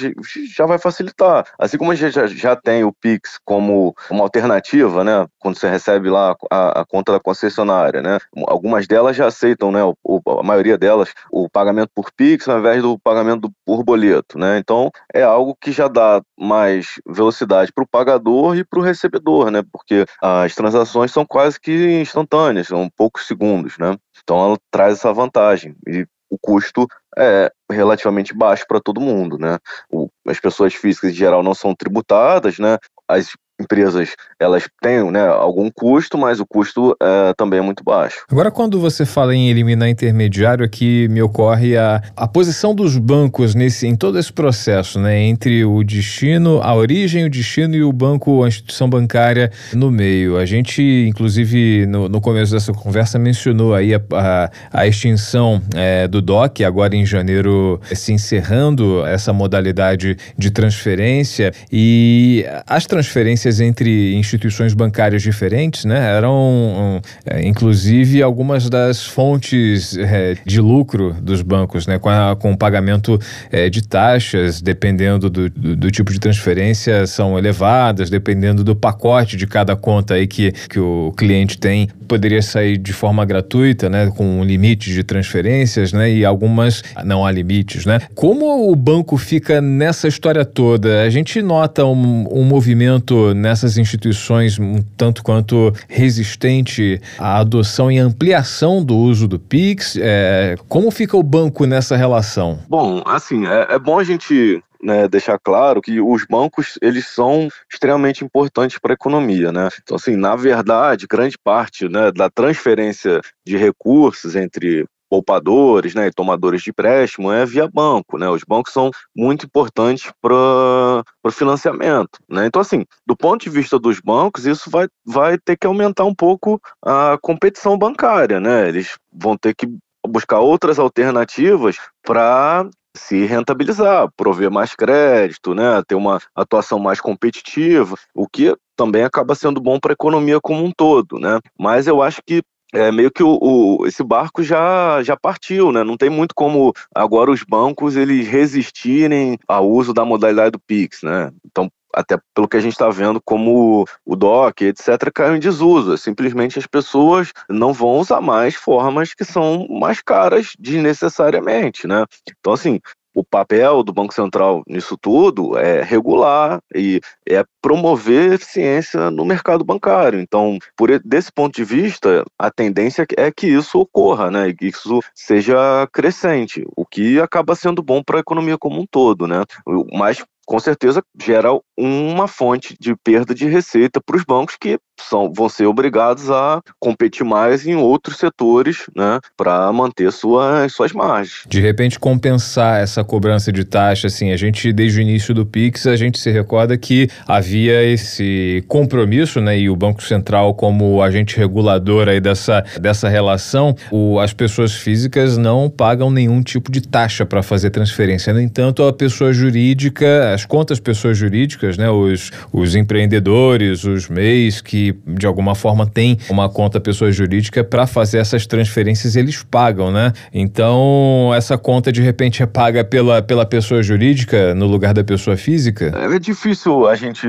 já vai facilitar. Assim como a gente já, já tem o Pix como uma alternativa, né? Quando você recebe lá a, a conta da concessionária, né? Algumas delas já aceitam, né? O, a maioria delas, o pagamento por Pix ao invés do pagamento por boleto, né? Então, é algo que já dá mais velocidade para o pagador e para o recebedor, né? Porque as transações são quase que instantâneas, são poucos segundos, né? Então ela traz essa vantagem e o custo é relativamente baixo para todo mundo, né? O, as pessoas físicas em geral não são tributadas, né? As empresas elas têm né, algum custo, mas o custo é, também é muito baixo. Agora, quando você fala em eliminar intermediário, aqui me ocorre a, a posição dos bancos nesse, em todo esse processo, né, entre o destino, a origem, o destino e o banco, a instituição bancária no meio. A gente, inclusive, no, no começo dessa conversa, mencionou aí a, a, a extinção é, do DOC, agora em janeiro se encerrando essa modalidade de transferência e as transferências entre instituições bancárias diferentes, né? Eram, um, é, inclusive, algumas das fontes é, de lucro dos bancos, né? Com, a, com o pagamento é, de taxas, dependendo do, do, do, tipo de transferência, são elevadas, dependendo do pacote de cada conta aí que, que o cliente tem, poderia sair de forma gratuita, né? Com um limite de transferências, né? E algumas não há limites, né? Como o banco fica nessa história toda? A gente nota um, um movimento nessas instituições um tanto quanto resistente à adoção e ampliação do uso do Pix. É, como fica o banco nessa relação? Bom, assim, é, é bom a gente né, deixar claro que os bancos eles são extremamente importantes para a economia, né? Então assim, na verdade, grande parte né, da transferência de recursos entre poupadores né, e tomadores de empréstimo é via banco. Né? Os bancos são muito importantes para o financiamento. Né? Então, assim, do ponto de vista dos bancos, isso vai, vai ter que aumentar um pouco a competição bancária. Né? Eles vão ter que buscar outras alternativas para se rentabilizar, prover mais crédito, né, ter uma atuação mais competitiva, o que também acaba sendo bom para a economia como um todo, né? Mas eu acho que é meio que o, o, esse barco já, já partiu, né? Não tem muito como agora os bancos eles resistirem ao uso da modalidade do Pix, né? Então, até pelo que a gente está vendo, como o DOC, etc., caiu em desuso. Simplesmente as pessoas não vão usar mais formas que são mais caras desnecessariamente, né? Então, assim, o papel do Banco Central nisso tudo é regular e é promover eficiência no mercado bancário. Então, por desse ponto de vista, a tendência é que isso ocorra, né? E que isso seja crescente, o que acaba sendo bom para a economia como um todo, né? Mas com certeza gera uma fonte de perda de receita para os bancos que são, vão ser obrigados a competir mais em outros setores, né, para manter suas, suas margens. De repente compensar essa cobrança de taxa, assim, a gente desde o início do Pix a gente se recorda que havia esse compromisso, né, e o Banco Central como agente regulador aí dessa, dessa relação, o, as pessoas físicas não pagam nenhum tipo de taxa para fazer transferência. No entanto, a pessoa jurídica as contas pessoas jurídicas, né, os, os empreendedores, os MEIs que de alguma forma têm uma conta pessoa jurídica para fazer essas transferências, eles pagam, né? Então, essa conta de repente é paga pela, pela pessoa jurídica no lugar da pessoa física? É difícil a gente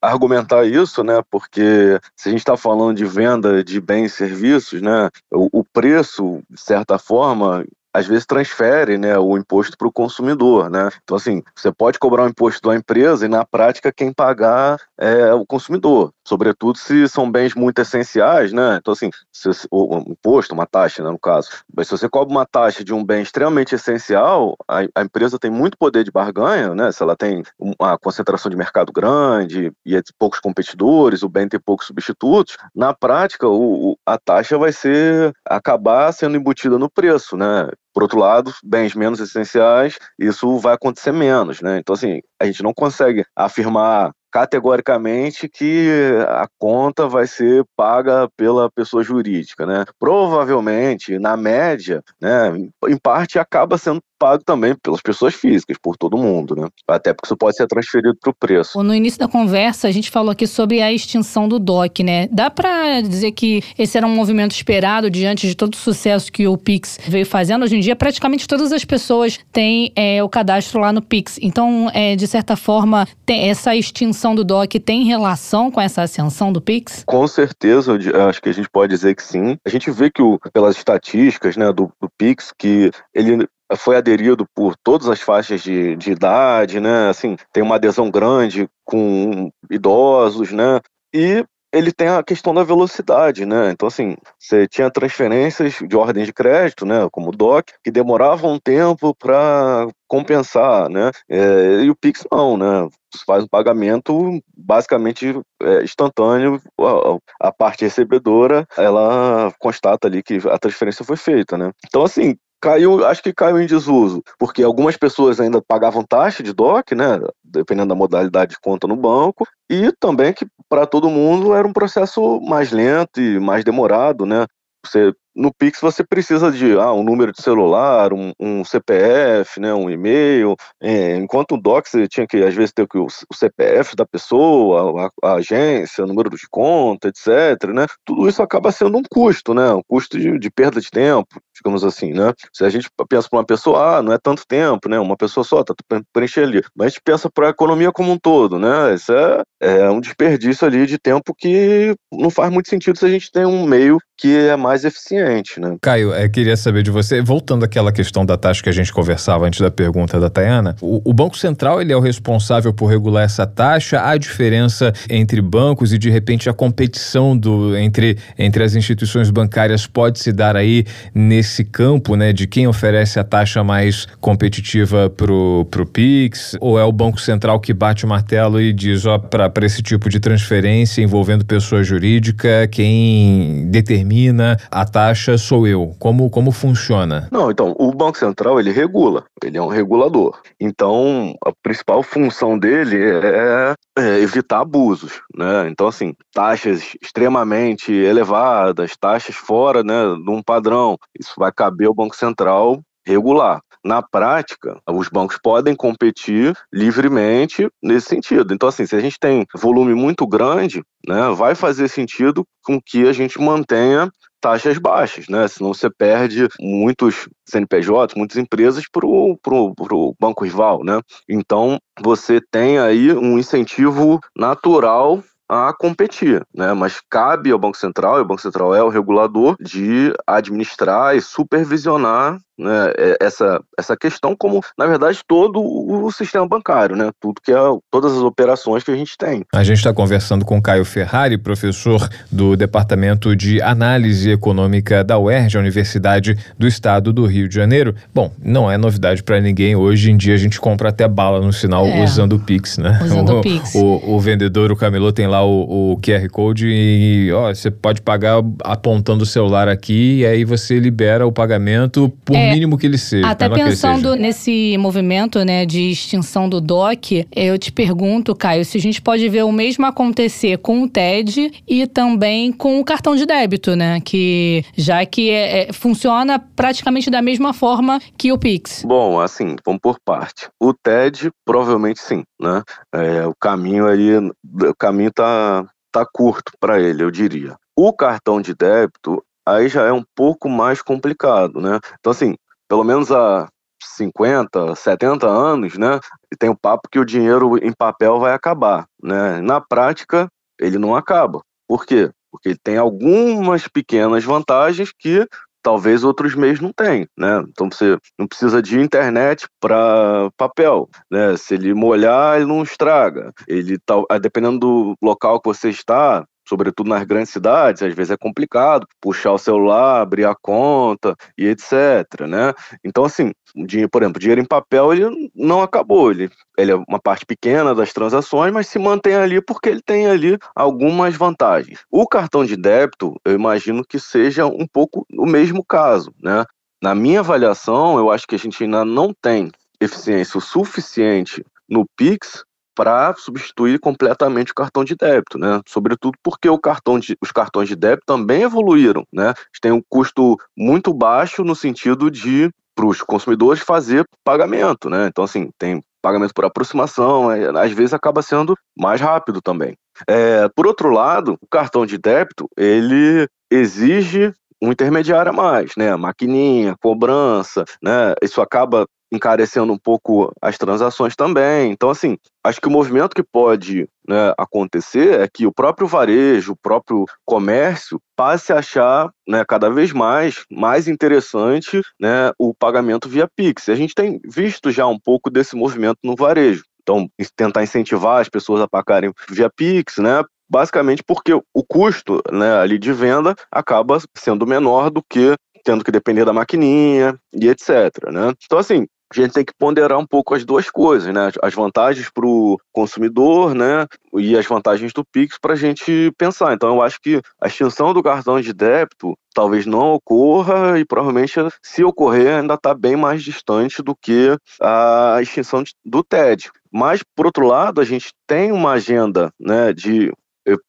argumentar isso, né? Porque se a gente está falando de venda de bens e serviços, né? O, o, preço, de certa forma, às vezes transfere né, o imposto para o consumidor. Né? Então, assim, você pode cobrar o imposto da empresa e, na prática, quem pagar é o consumidor, sobretudo se são bens muito essenciais. Né? Então, assim, se, o imposto, uma taxa, né, no caso. Mas se você cobra uma taxa de um bem extremamente essencial, a, a empresa tem muito poder de barganha, né? se ela tem uma concentração de mercado grande e é poucos competidores, o bem tem poucos substitutos, na prática, o, a taxa vai ser acabar sendo embutida no preço, né? Por outro lado, bens menos essenciais, isso vai acontecer menos, né? Então, assim, a gente não consegue afirmar categoricamente que a conta vai ser paga pela pessoa jurídica, né? Provavelmente, na média, né, em parte acaba sendo pago também pelas pessoas físicas, por todo mundo, né? Até porque isso pode ser transferido para o preço. No início da conversa, a gente falou aqui sobre a extinção do DOC, né? Dá para dizer que esse era um movimento esperado diante de todo o sucesso que o Pix veio fazendo? Hoje em dia, praticamente todas as pessoas têm é, o cadastro lá no Pix. Então, é, de certa forma, essa extinção do DOC tem relação com essa ascensão do Pix? Com certeza, acho que a gente pode dizer que sim. A gente vê que, o, pelas estatísticas né, do, do Pix, que ele foi aderido por todas as faixas de, de idade, né? Assim, tem uma adesão grande com idosos, né? E ele tem a questão da velocidade, né? Então, assim, você tinha transferências de ordem de crédito, né? Como o DOC, que demoravam um tempo para compensar, né? É, e o Pix não, né? Você faz um pagamento basicamente é, instantâneo, a, a, parte recebedora, ela constata ali que a transferência foi feita, né? Então, assim, caiu, acho que caiu em desuso, porque algumas pessoas ainda pagavam taxa de DOC, né, dependendo da modalidade de conta no banco, e também que para todo mundo era um processo mais lento e mais demorado, né? Você no Pix você precisa de ah, um número de celular, um, um CPF, né, um e-mail, é, enquanto o DOC você tinha que às vezes ter o, o CPF da pessoa, a, a, agência, o número de conta, etc. Né? Tudo isso acaba sendo um custo, né? um custo de, de perda de tempo, digamos assim. Né? Se a gente pensa para uma pessoa, ah, não é tanto tempo, né? uma pessoa só está preencher ali, mas a gente pensa para a economia como um todo, né? Isso é, é um desperdício ali de tempo que não faz muito sentido se a gente tem um meio que é mais eficiente, né? Caio, eu queria saber de você, voltando àquela questão da taxa que a gente conversava antes da pergunta da Tayana, o, o, Banco Central ele é o responsável por regular essa taxa, há diferença entre bancos e de repente a competição do, entre, entre as instituições bancárias pode se dar aí nesse campo, né, de quem oferece a taxa mais competitiva pro, pro Pix, ou é o Banco Central que bate o martelo e diz, ó, para esse tipo de transferência envolvendo pessoa jurídica, quem determina a taxa sou eu? Como, como funciona? Não, então, o Banco Central, ele regula, ele é um regulador. Então, a principal função dele é, é evitar abusos, né? Então, assim, taxas extremamente elevadas, taxas fora, né, de um padrão, isso vai caber ao Banco Central regular. Na prática, os bancos podem competir livremente nesse sentido. Então, assim, se a gente tem volume muito grande, né, vai fazer sentido com que a gente mantenha taxas baixas, né? Senão você perde muitos CNPJs, muitas empresas para o banco rival, né? Então você tem aí um incentivo natural a competir, né? Mas cabe ao Banco Central, e o Banco Central é o regulador, de administrar e supervisionar né, é, essa, essa questão, como, na verdade, todo o sistema bancário, né? Tudo que é, todas as operações que a gente tem. A gente está conversando com Caio Ferrari, professor do Departamento de Análise Econômica da UERJ, a Universidade do Estado do Rio de Janeiro. Bom, não é novidade para ninguém. Hoje em dia a gente compra até bala no sinal é. usando o Pix, né? Usando o, o Pix. O, o, vendedor, o camelô, tem lá o, o QR Code e ó, você pode pagar apontando o celular aqui e aí você libera o pagamento por é, mínimo que ele seja. Até pensando seja. nesse movimento né, de extinção do DOC, eu te pergunto, Caio, se a gente pode ver o mesmo acontecer com o TED e também com o cartão de débito, né? Que já que é, é, funciona praticamente da mesma forma que o Pix. Bom, assim, vamos por parte. O TED, provavelmente sim, né? É, o caminho aí, o caminho tá, tá curto para ele, eu diria. O cartão de débito, aí já é um pouco mais complicado, né? Então, assim, pelo menos há 50, 70 anos, né? E tem o papo que o dinheiro em papel vai acabar, né? Na prática, ele não acaba. Por quê? Porque ele tem algumas pequenas vantagens que talvez outros meios não tenham, né? Então você não precisa de internet para papel, né? Se ele molhar, ele não estraga. Ele tá, dependendo do local que você está, sobretudo nas grandes cidades, às vezes é complicado puxar o celular, abrir a conta e etc, né? Então, assim, dinheiro, por exemplo, dinheiro em papel, ele não acabou, ele, ele é uma parte pequena das transações, mas se mantém ali porque ele tem ali algumas vantagens. O cartão de débito, eu imagino que seja um pouco o mesmo caso, né? Na minha avaliação, eu acho que a gente ainda não tem eficiência o suficiente no Pix para substituir completamente o cartão de débito, né? Sobretudo porque o cartão de, os cartões de débito também evoluíram, né? Eles têm um custo muito baixo no sentido de para os consumidores fazer pagamento, né? Então assim tem pagamento por aproximação, é, às vezes acaba sendo mais rápido também. É, por outro lado, o cartão de débito ele exige um intermediário a mais, né? Maquininha, cobrança, né? Isso acaba encarecendo um pouco as transações também. Então, assim, acho que o movimento que pode né, acontecer é que o próprio varejo, o próprio comércio passe a achar né, cada vez mais mais interessante né, o pagamento via Pix. A gente tem visto já um pouco desse movimento no varejo. Então, tentar incentivar as pessoas a pagarem via Pix, né? Basicamente porque o custo né, ali de venda acaba sendo menor do que tendo que depender da maquininha e etc. Né? Então, assim, a gente tem que ponderar um pouco as duas coisas, né? As vantagens para o consumidor, né? E as vantagens do Pix para a gente pensar. Então, eu acho que a extinção do cartão de débito talvez não ocorra e provavelmente, se ocorrer, ainda está bem mais distante do que a extinção do TED. Mas, por outro lado, a gente tem uma agenda né, de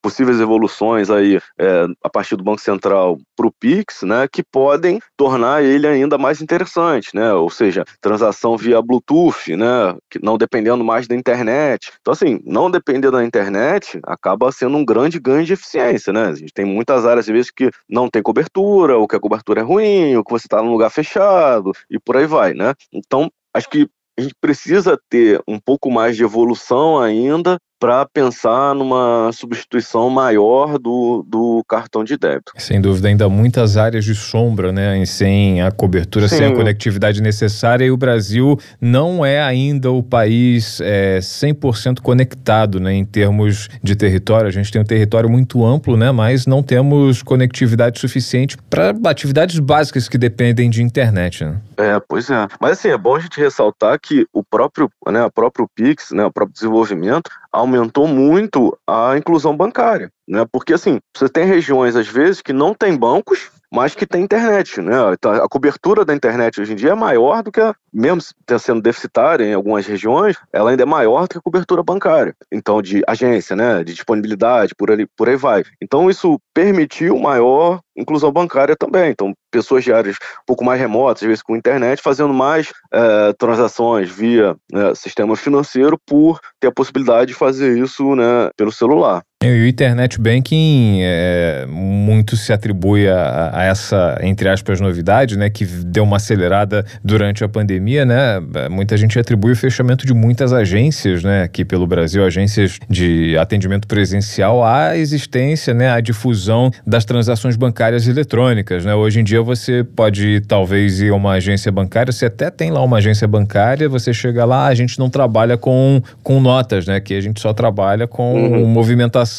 possíveis evoluções aí é, a partir do Banco Central para o Pix, né, que podem tornar ele ainda mais interessante, né, ou seja, transação via Bluetooth, né, que não dependendo mais da internet. Então, assim, não depender da internet acaba sendo um grande ganho de eficiência, né. A gente tem muitas áreas, às vezes, que não tem cobertura, ou que a cobertura é ruim, ou que você está num lugar fechado, e por aí vai, né. Então, acho que a gente precisa ter um pouco mais de evolução ainda para pensar numa substituição maior do, do cartão de débito. Sem dúvida, ainda muitas áreas de sombra, né? Sem a cobertura, Sim. sem a conectividade necessária, e o Brasil não é ainda o país é, 100% conectado, né? Em termos de território, a gente tem um território muito amplo, né? Mas não temos conectividade suficiente para atividades básicas que dependem de internet, né? É, pois é. Mas assim, é bom a gente ressaltar que o próprio, né, o próprio Pix, né, o próprio desenvolvimento, aumentou muito a inclusão bancária, né? Porque assim, você tem regiões às vezes que não tem bancos, mas que tem internet, né? Então, a cobertura da internet hoje em dia é maior do que, a, mesmo sendo deficitária em algumas regiões, ela ainda é maior do que a cobertura bancária. Então, de agência, né? De disponibilidade, por, ali, por aí vai. Então, isso permitiu maior inclusão bancária também. Então, pessoas de áreas um pouco mais remotas, às vezes com internet, fazendo mais é, transações via né, sistema financeiro por ter a possibilidade de fazer isso né, pelo celular. E o Internet Banking é, muito se atribui a, a, essa, entre aspas, novidade, né, que deu uma acelerada durante a pandemia, né? Muita gente atribui o fechamento de muitas agências, né, aqui pelo Brasil, agências de atendimento presencial, à existência, né, à difusão das transações bancárias eletrônicas, né? Hoje em dia você pode talvez ir a uma agência bancária, você até tem lá uma agência bancária, você chega lá, a gente não trabalha com, com notas, né? Que a gente só trabalha com uhum. movimentação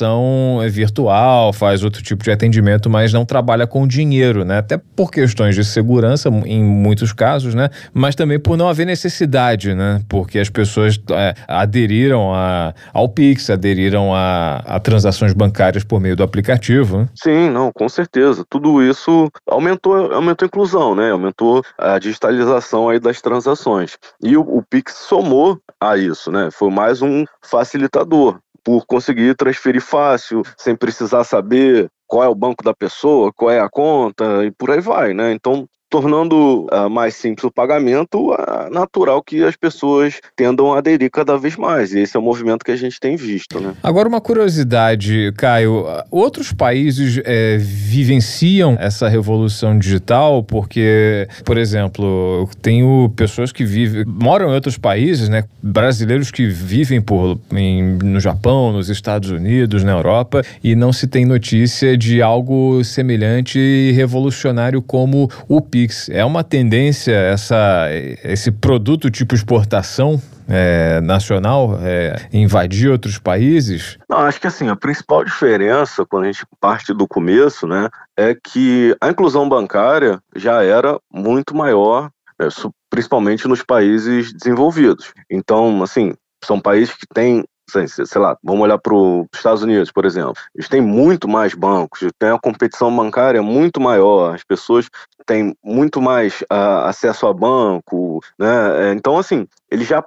virtual, faz outro tipo de atendimento, mas não trabalha com dinheiro, né? Até por questões de segurança, em muitos casos, né? Mas também por não haver necessidade, né? Porque as pessoas é, aderiram a, ao Pix, aderiram a, a, transações bancárias por meio do aplicativo. Né? Sim, não, com certeza. Tudo isso aumentou, aumentou a inclusão, né? Aumentou a digitalização aí das transações. E o, o Pix somou a isso, né? Foi mais um facilitador por conseguir transferir fácil, sem precisar saber qual é o banco da pessoa, qual é a conta e por aí vai, né? Então tornando uh, mais simples o pagamento, uh, natural que as pessoas tendam a aderir cada vez mais. E esse é o movimento que a gente tem visto. Né? Agora, uma curiosidade, Caio: outros países é, vivenciam essa revolução digital? Porque, por exemplo, eu tenho pessoas que vivem, moram em outros países, né? brasileiros que vivem por, em, no Japão, nos Estados Unidos, na Europa, e não se tem notícia de algo semelhante e revolucionário como o PIB É uma tendência essa esse produto tipo exportação é, nacional é, invadir outros países? Não, acho que assim a principal diferença quando a gente parte do começo, né, é que a inclusão bancária já era muito maior, né, principalmente nos países desenvolvidos. Então, assim, são países que têm sei lá, vamos olhar para os Estados Unidos, por exemplo. Eles têm muito mais bancos, tem a competição bancária muito maior, as pessoas têm muito mais uh, acesso a banco, né? É, então, assim, eles já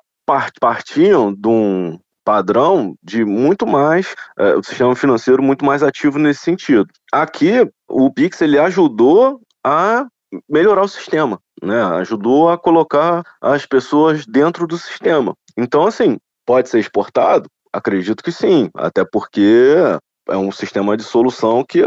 partiam de um padrão de muito mais, uh, o sistema financeiro muito mais ativo nesse sentido. Aqui, o Pix, ele ajudou a melhorar o sistema, né? Ajudou a colocar as pessoas dentro do sistema. Então, assim, Pode ser exportado? Acredito que sim, até porque é um sistema de solução que,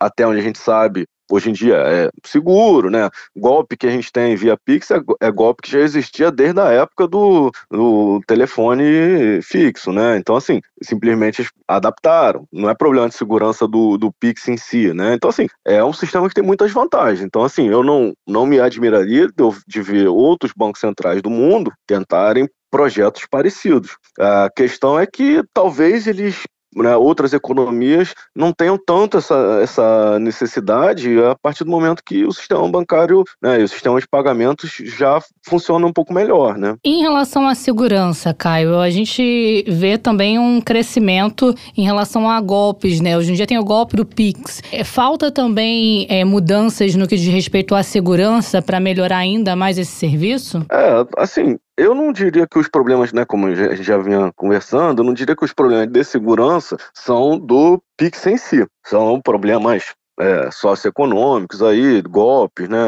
até onde a gente sabe, hoje em dia é seguro, né? Golpe que a gente tem via Pix é, é golpe que já existia desde a época do, do, telefone fixo, né? Então, assim, simplesmente adaptaram. Não é problema de segurança do, do Pix em si, né? Então, assim, é um sistema que tem muitas vantagens. Então, assim, eu não, não me admiraria de, de ver outros bancos centrais do mundo tentarem projetos parecidos. A questão é que talvez eles né, outras economias não tenham tanto essa, essa necessidade a partir do momento que o sistema bancário né, e o sistema de pagamentos já funciona um pouco melhor. Né? Em relação à segurança, Caio, a gente vê também um crescimento em relação a golpes. Né? Hoje em dia tem o golpe do Pix. É, falta também é, mudanças no que diz respeito à segurança para melhorar ainda mais esse serviço? É, assim, eu não diria que os problemas, né, como a gente já vinha conversando, eu não diria que os problemas de segurança são do Pix em si. São problemas é, socioeconômicos aí, golpes, né,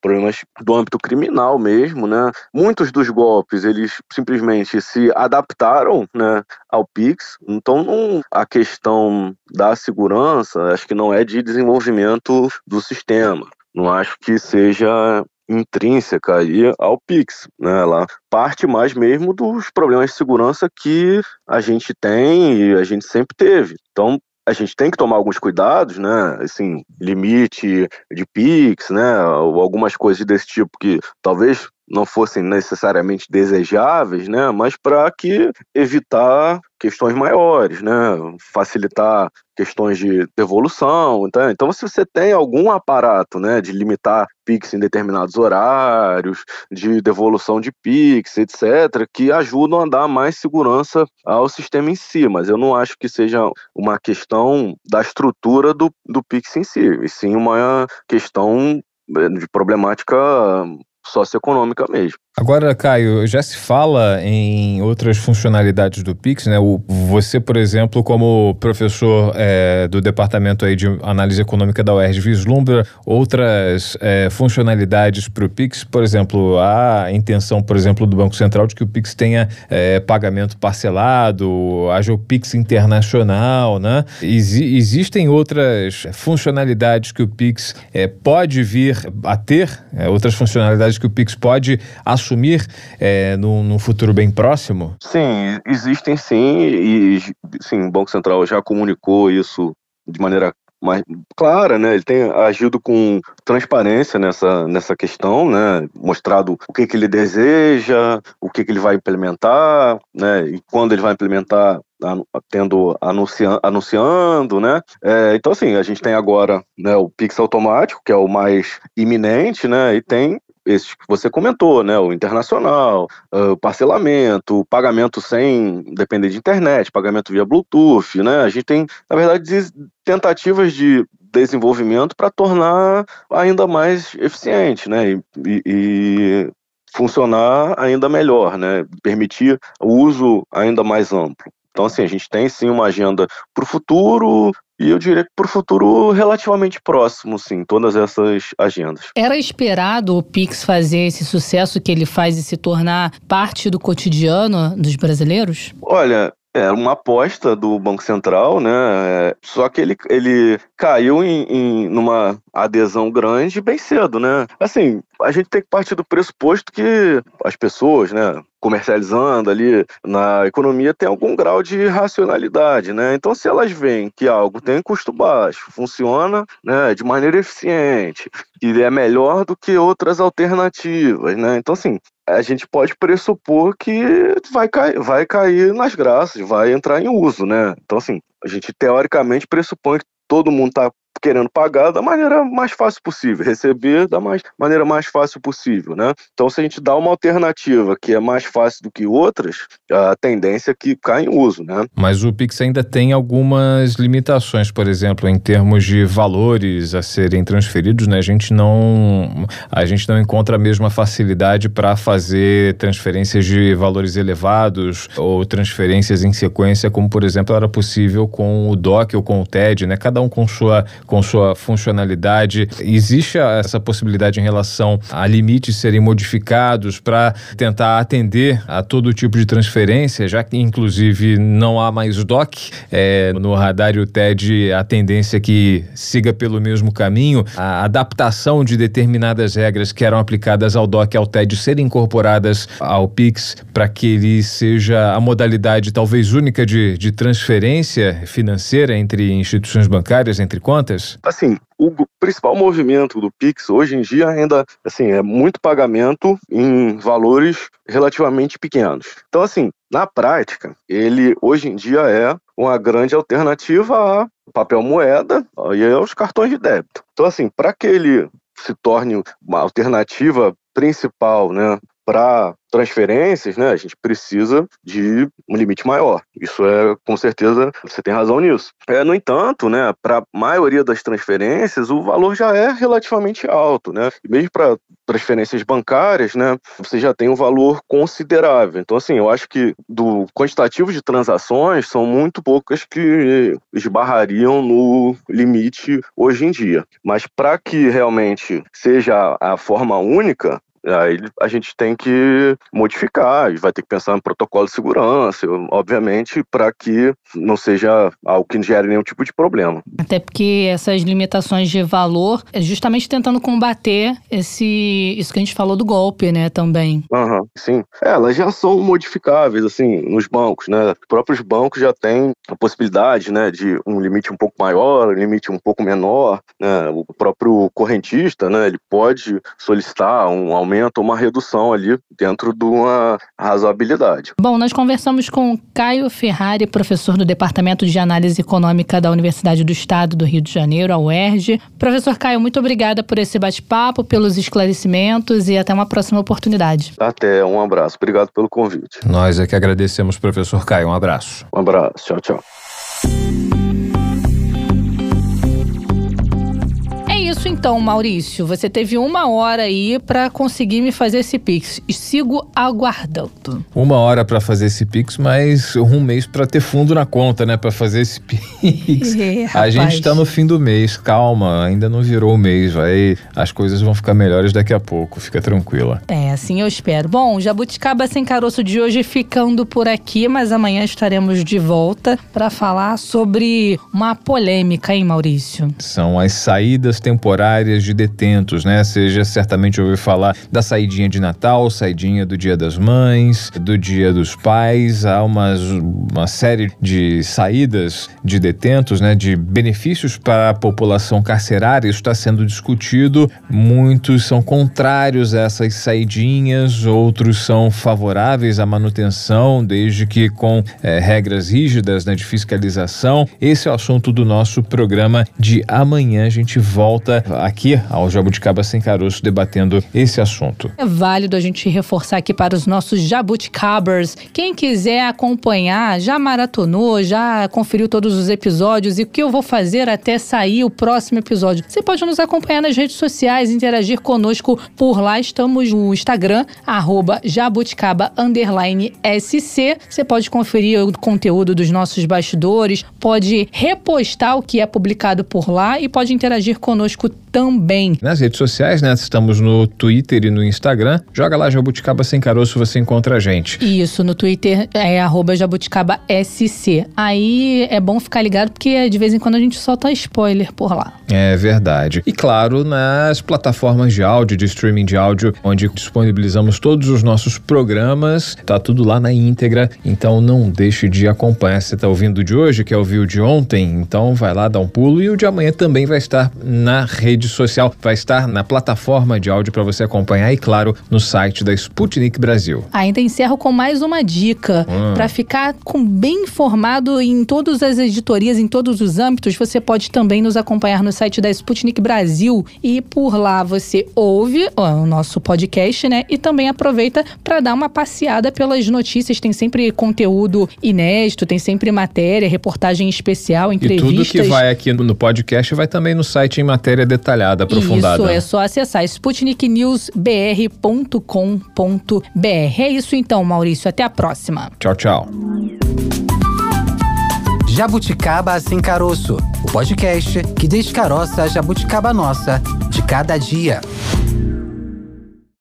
problemas do âmbito criminal mesmo, né. Muitos dos golpes, eles simplesmente se adaptaram, né, ao Pix, então não, a questão da segurança, acho que não é de desenvolvimento do sistema. Não acho que seja intrínseca aí ao Pix, né? Ela parte mais mesmo dos problemas de segurança que a gente tem e a gente sempre teve. Então, a gente tem que tomar alguns cuidados, né? Assim, limite de Pix, né? Ou algumas coisas desse tipo que talvez não fossem necessariamente desejáveis, né? Mas para que evitar questões maiores, né? Facilitar questões de devolução, então, então se você tem algum aparato, né, de limitar Pix em determinados horários, de devolução de Pix, etc, que ajudam a dar mais segurança ao sistema em si, mas eu não acho que seja uma questão da estrutura do, do Pix em si, e sim uma questão eh, de problemática socioeconômica mesmo. Agora, Caio, já se fala em outras funcionalidades do Pix, né? O, você, por exemplo, como professor é, do departamento aí de análise econômica da UERJ, vislumbra outras é, funcionalidades para o Pix? Por exemplo, a intenção, por exemplo, do Banco Central de que o Pix tenha é, pagamento parcelado, haja o Pix internacional, né? Ex existem outras funcionalidades que o Pix é, pode vir a ter, é, outras funcionalidades que o Pix pode assumir é, num, num futuro bem próximo? Sim, existem sim, e sim, o Banco Central já comunicou isso de maneira mais clara, né? Ele tem agido com transparência nessa, nessa questão, né? Mostrado o que, que ele deseja, o que, que ele vai implementar, né? E quando ele vai implementar, tendo anunciando, anunciando né? É, então assim, a gente tem agora né, o Pix automático, que é o mais iminente, né? E tem esses que você comentou, né? O internacional, o parcelamento, o pagamento sem depender de internet, pagamento via Bluetooth, né? A gente tem, na verdade, tentativas de desenvolvimento para tornar ainda mais eficiente, né? E, e, e, funcionar ainda melhor, né? Permitir o uso ainda mais amplo. Então, assim, a gente tem sim uma agenda para o futuro, e eu diria que para o futuro relativamente próximo, sim, todas essas agendas. Era esperado o Pix fazer esse sucesso que ele faz e se tornar parte do cotidiano dos brasileiros? Olha, é uma aposta do Banco Central, né? É, só que ele, ele caiu em, em numa adesão grande bem cedo, né? Assim, a gente tem que partir do pressuposto que as pessoas, né, comercializando ali na economia tem algum grau de racionalidade, né? Então, se elas veem que algo tem custo baixo, funciona né, de maneira eficiente, e é melhor do que outras alternativas, né? Então, assim, a gente pode pressupor que vai cair, vai cair nas graças, vai entrar em uso, né? Então, assim, a gente teoricamente pressupõe que todo mundo está querendo pagar da maneira mais fácil possível, receber da mais, maneira mais fácil possível, né? Então, se a gente dá uma alternativa que é mais fácil do que outras, a tendência é que cai em uso, né? Mas o Pix ainda tem algumas limitações, por exemplo, em termos de valores a serem transferidos, né? A gente não, a gente não encontra a mesma facilidade para fazer transferências de valores elevados ou transferências em sequência, como por exemplo era possível com o DOC ou com o TED, né? Cada um com sua com sua funcionalidade. Existe essa possibilidade em relação a limites serem modificados para tentar atender a todo tipo de transferência, já que inclusive não há mais DOC é, no radar e o TED, a tendência é que siga pelo mesmo caminho, a adaptação de determinadas regras que eram aplicadas ao DOC e ao TED serem incorporadas ao PIX para que ele seja a modalidade talvez única de, de transferência financeira entre instituições bancárias, entre contas? Assim, o principal movimento do Pix hoje em dia ainda assim é muito pagamento em valores relativamente pequenos. Então assim, na prática, ele hoje em dia é uma grande alternativa a papel moeda e aos cartões de débito. Então assim, para que ele se torne uma alternativa principal, né, para transferências, né, a gente precisa de um limite maior. Isso é, com certeza, você tem razão nisso. É, no entanto, né, para a maioria das transferências, o valor já é relativamente alto, né? Mesmo para transferências bancárias, né, você já tem um valor considerável. Então, assim, eu acho que do quantitativo de transações são muito poucas que esbarrariam no limite hoje em dia. Mas para que realmente seja a forma única, Aí a gente tem que modificar, vai ter que pensar no protocolo de segurança, obviamente, para que não seja algo que gere nenhum tipo de problema. Até porque essas limitações de valor é justamente tentando combater esse isso que a gente falou do golpe, né, também. Uhum, sim. É, elas já são modificáveis, assim, nos bancos, né? Os próprios bancos já têm a possibilidade, né, de um limite um pouco maior, um limite um pouco menor, né? O próprio correntista, né, ele pode solicitar um aumento aumento, uma redução ali dentro de uma razoabilidade. Bom, nós conversamos com Caio Ferrari, professor do Departamento de Análise Econômica da Universidade do Estado do Rio de Janeiro, a UERJ. Professor Caio, muito obrigada por esse bate-papo, pelos esclarecimentos e até uma próxima oportunidade. Até, um abraço. Obrigado pelo convite. Nós é que agradecemos, professor Caio. Um abraço. Um abraço. Tchau, tchau. Então, Maurício, você teve uma hora aí para conseguir me fazer esse Pix. Sigo aguardando. Uma hora para fazer esse Pix, mas um mês para ter fundo na conta, né? Para fazer esse Pix. É, a gente tá no fim do mês, calma, ainda não virou o mês, vai. As coisas vão ficar melhores daqui a pouco, fica tranquila. É, assim eu espero. Bom, Jabuticaba Sem Caroço de hoje ficando por aqui, mas amanhã estaremos de volta para falar sobre uma polêmica, hein, Maurício? São as saídas temporárias de detentos, né? Seja certamente ouviu falar da saidinha de Natal, saidinha do Dia das Mães, do Dia dos Pais, há umas, uma série de saídas de detentos, né? De benefícios para a população carcerária, isso está sendo discutido. Muitos são contrários a essas saidinhas, outros são favoráveis à manutenção, desde que com é, regras rígidas né, de fiscalização. Esse é o assunto do nosso programa de amanhã. A gente volta aqui ao Jabuticaba Sem Caroço debatendo esse assunto. É válido a gente reforçar aqui para os nossos jabuticabers. Quem quiser acompanhar, já maratonou, já conferiu todos os episódios e o que eu vou fazer até sair o próximo episódio. Você pode nos acompanhar nas redes sociais, interagir conosco por lá. Estamos no Instagram, arroba. Você pode conferir o conteúdo dos nossos bastidores, pode repostar o que é publicado por lá e pode interagir conosco também. Nas redes sociais, né? Estamos no Twitter e no Instagram. Joga lá Jabuticaba Sem Caroço, você encontra a gente. Isso, no Twitter é arroba jabuticaba SC. Aí é bom ficar ligado porque de vez em quando a gente solta spoiler por lá. É verdade. E claro, nas plataformas de áudio, de streaming de áudio, onde disponibilizamos todos os nossos programas, tá tudo lá na íntegra, então não deixe de acompanhar. Você tá ouvindo de hoje, que é ouvir o de ontem, então vai lá dar um pulo e o de amanhã também vai estar na rede social, vai estar na plataforma de áudio para você acompanhar e claro, no site da Sputnik Brasil. Ainda encerro com mais uma dica Hum. para ficar com bem informado em todas as editorias, em todos os âmbitos. Você pode também nos acompanhar no site da Sputnik Brasil e por lá você ouve ó, o nosso podcast, né? E também aproveita para dar uma passeada pelas notícias. Tem sempre conteúdo inédito, tem sempre matéria, reportagem especial, E entrevistas. tudo que vai aqui no podcast vai também no site em matéria detalhada, aprofundada. Isso, é só acessar sputniknews.br.com.br. É isso então, Maurício. Até a próxima. Tchau, tchau. Jabuticaba Sem Caroço, o podcast que descaroça a jabuticaba nossa de cada dia.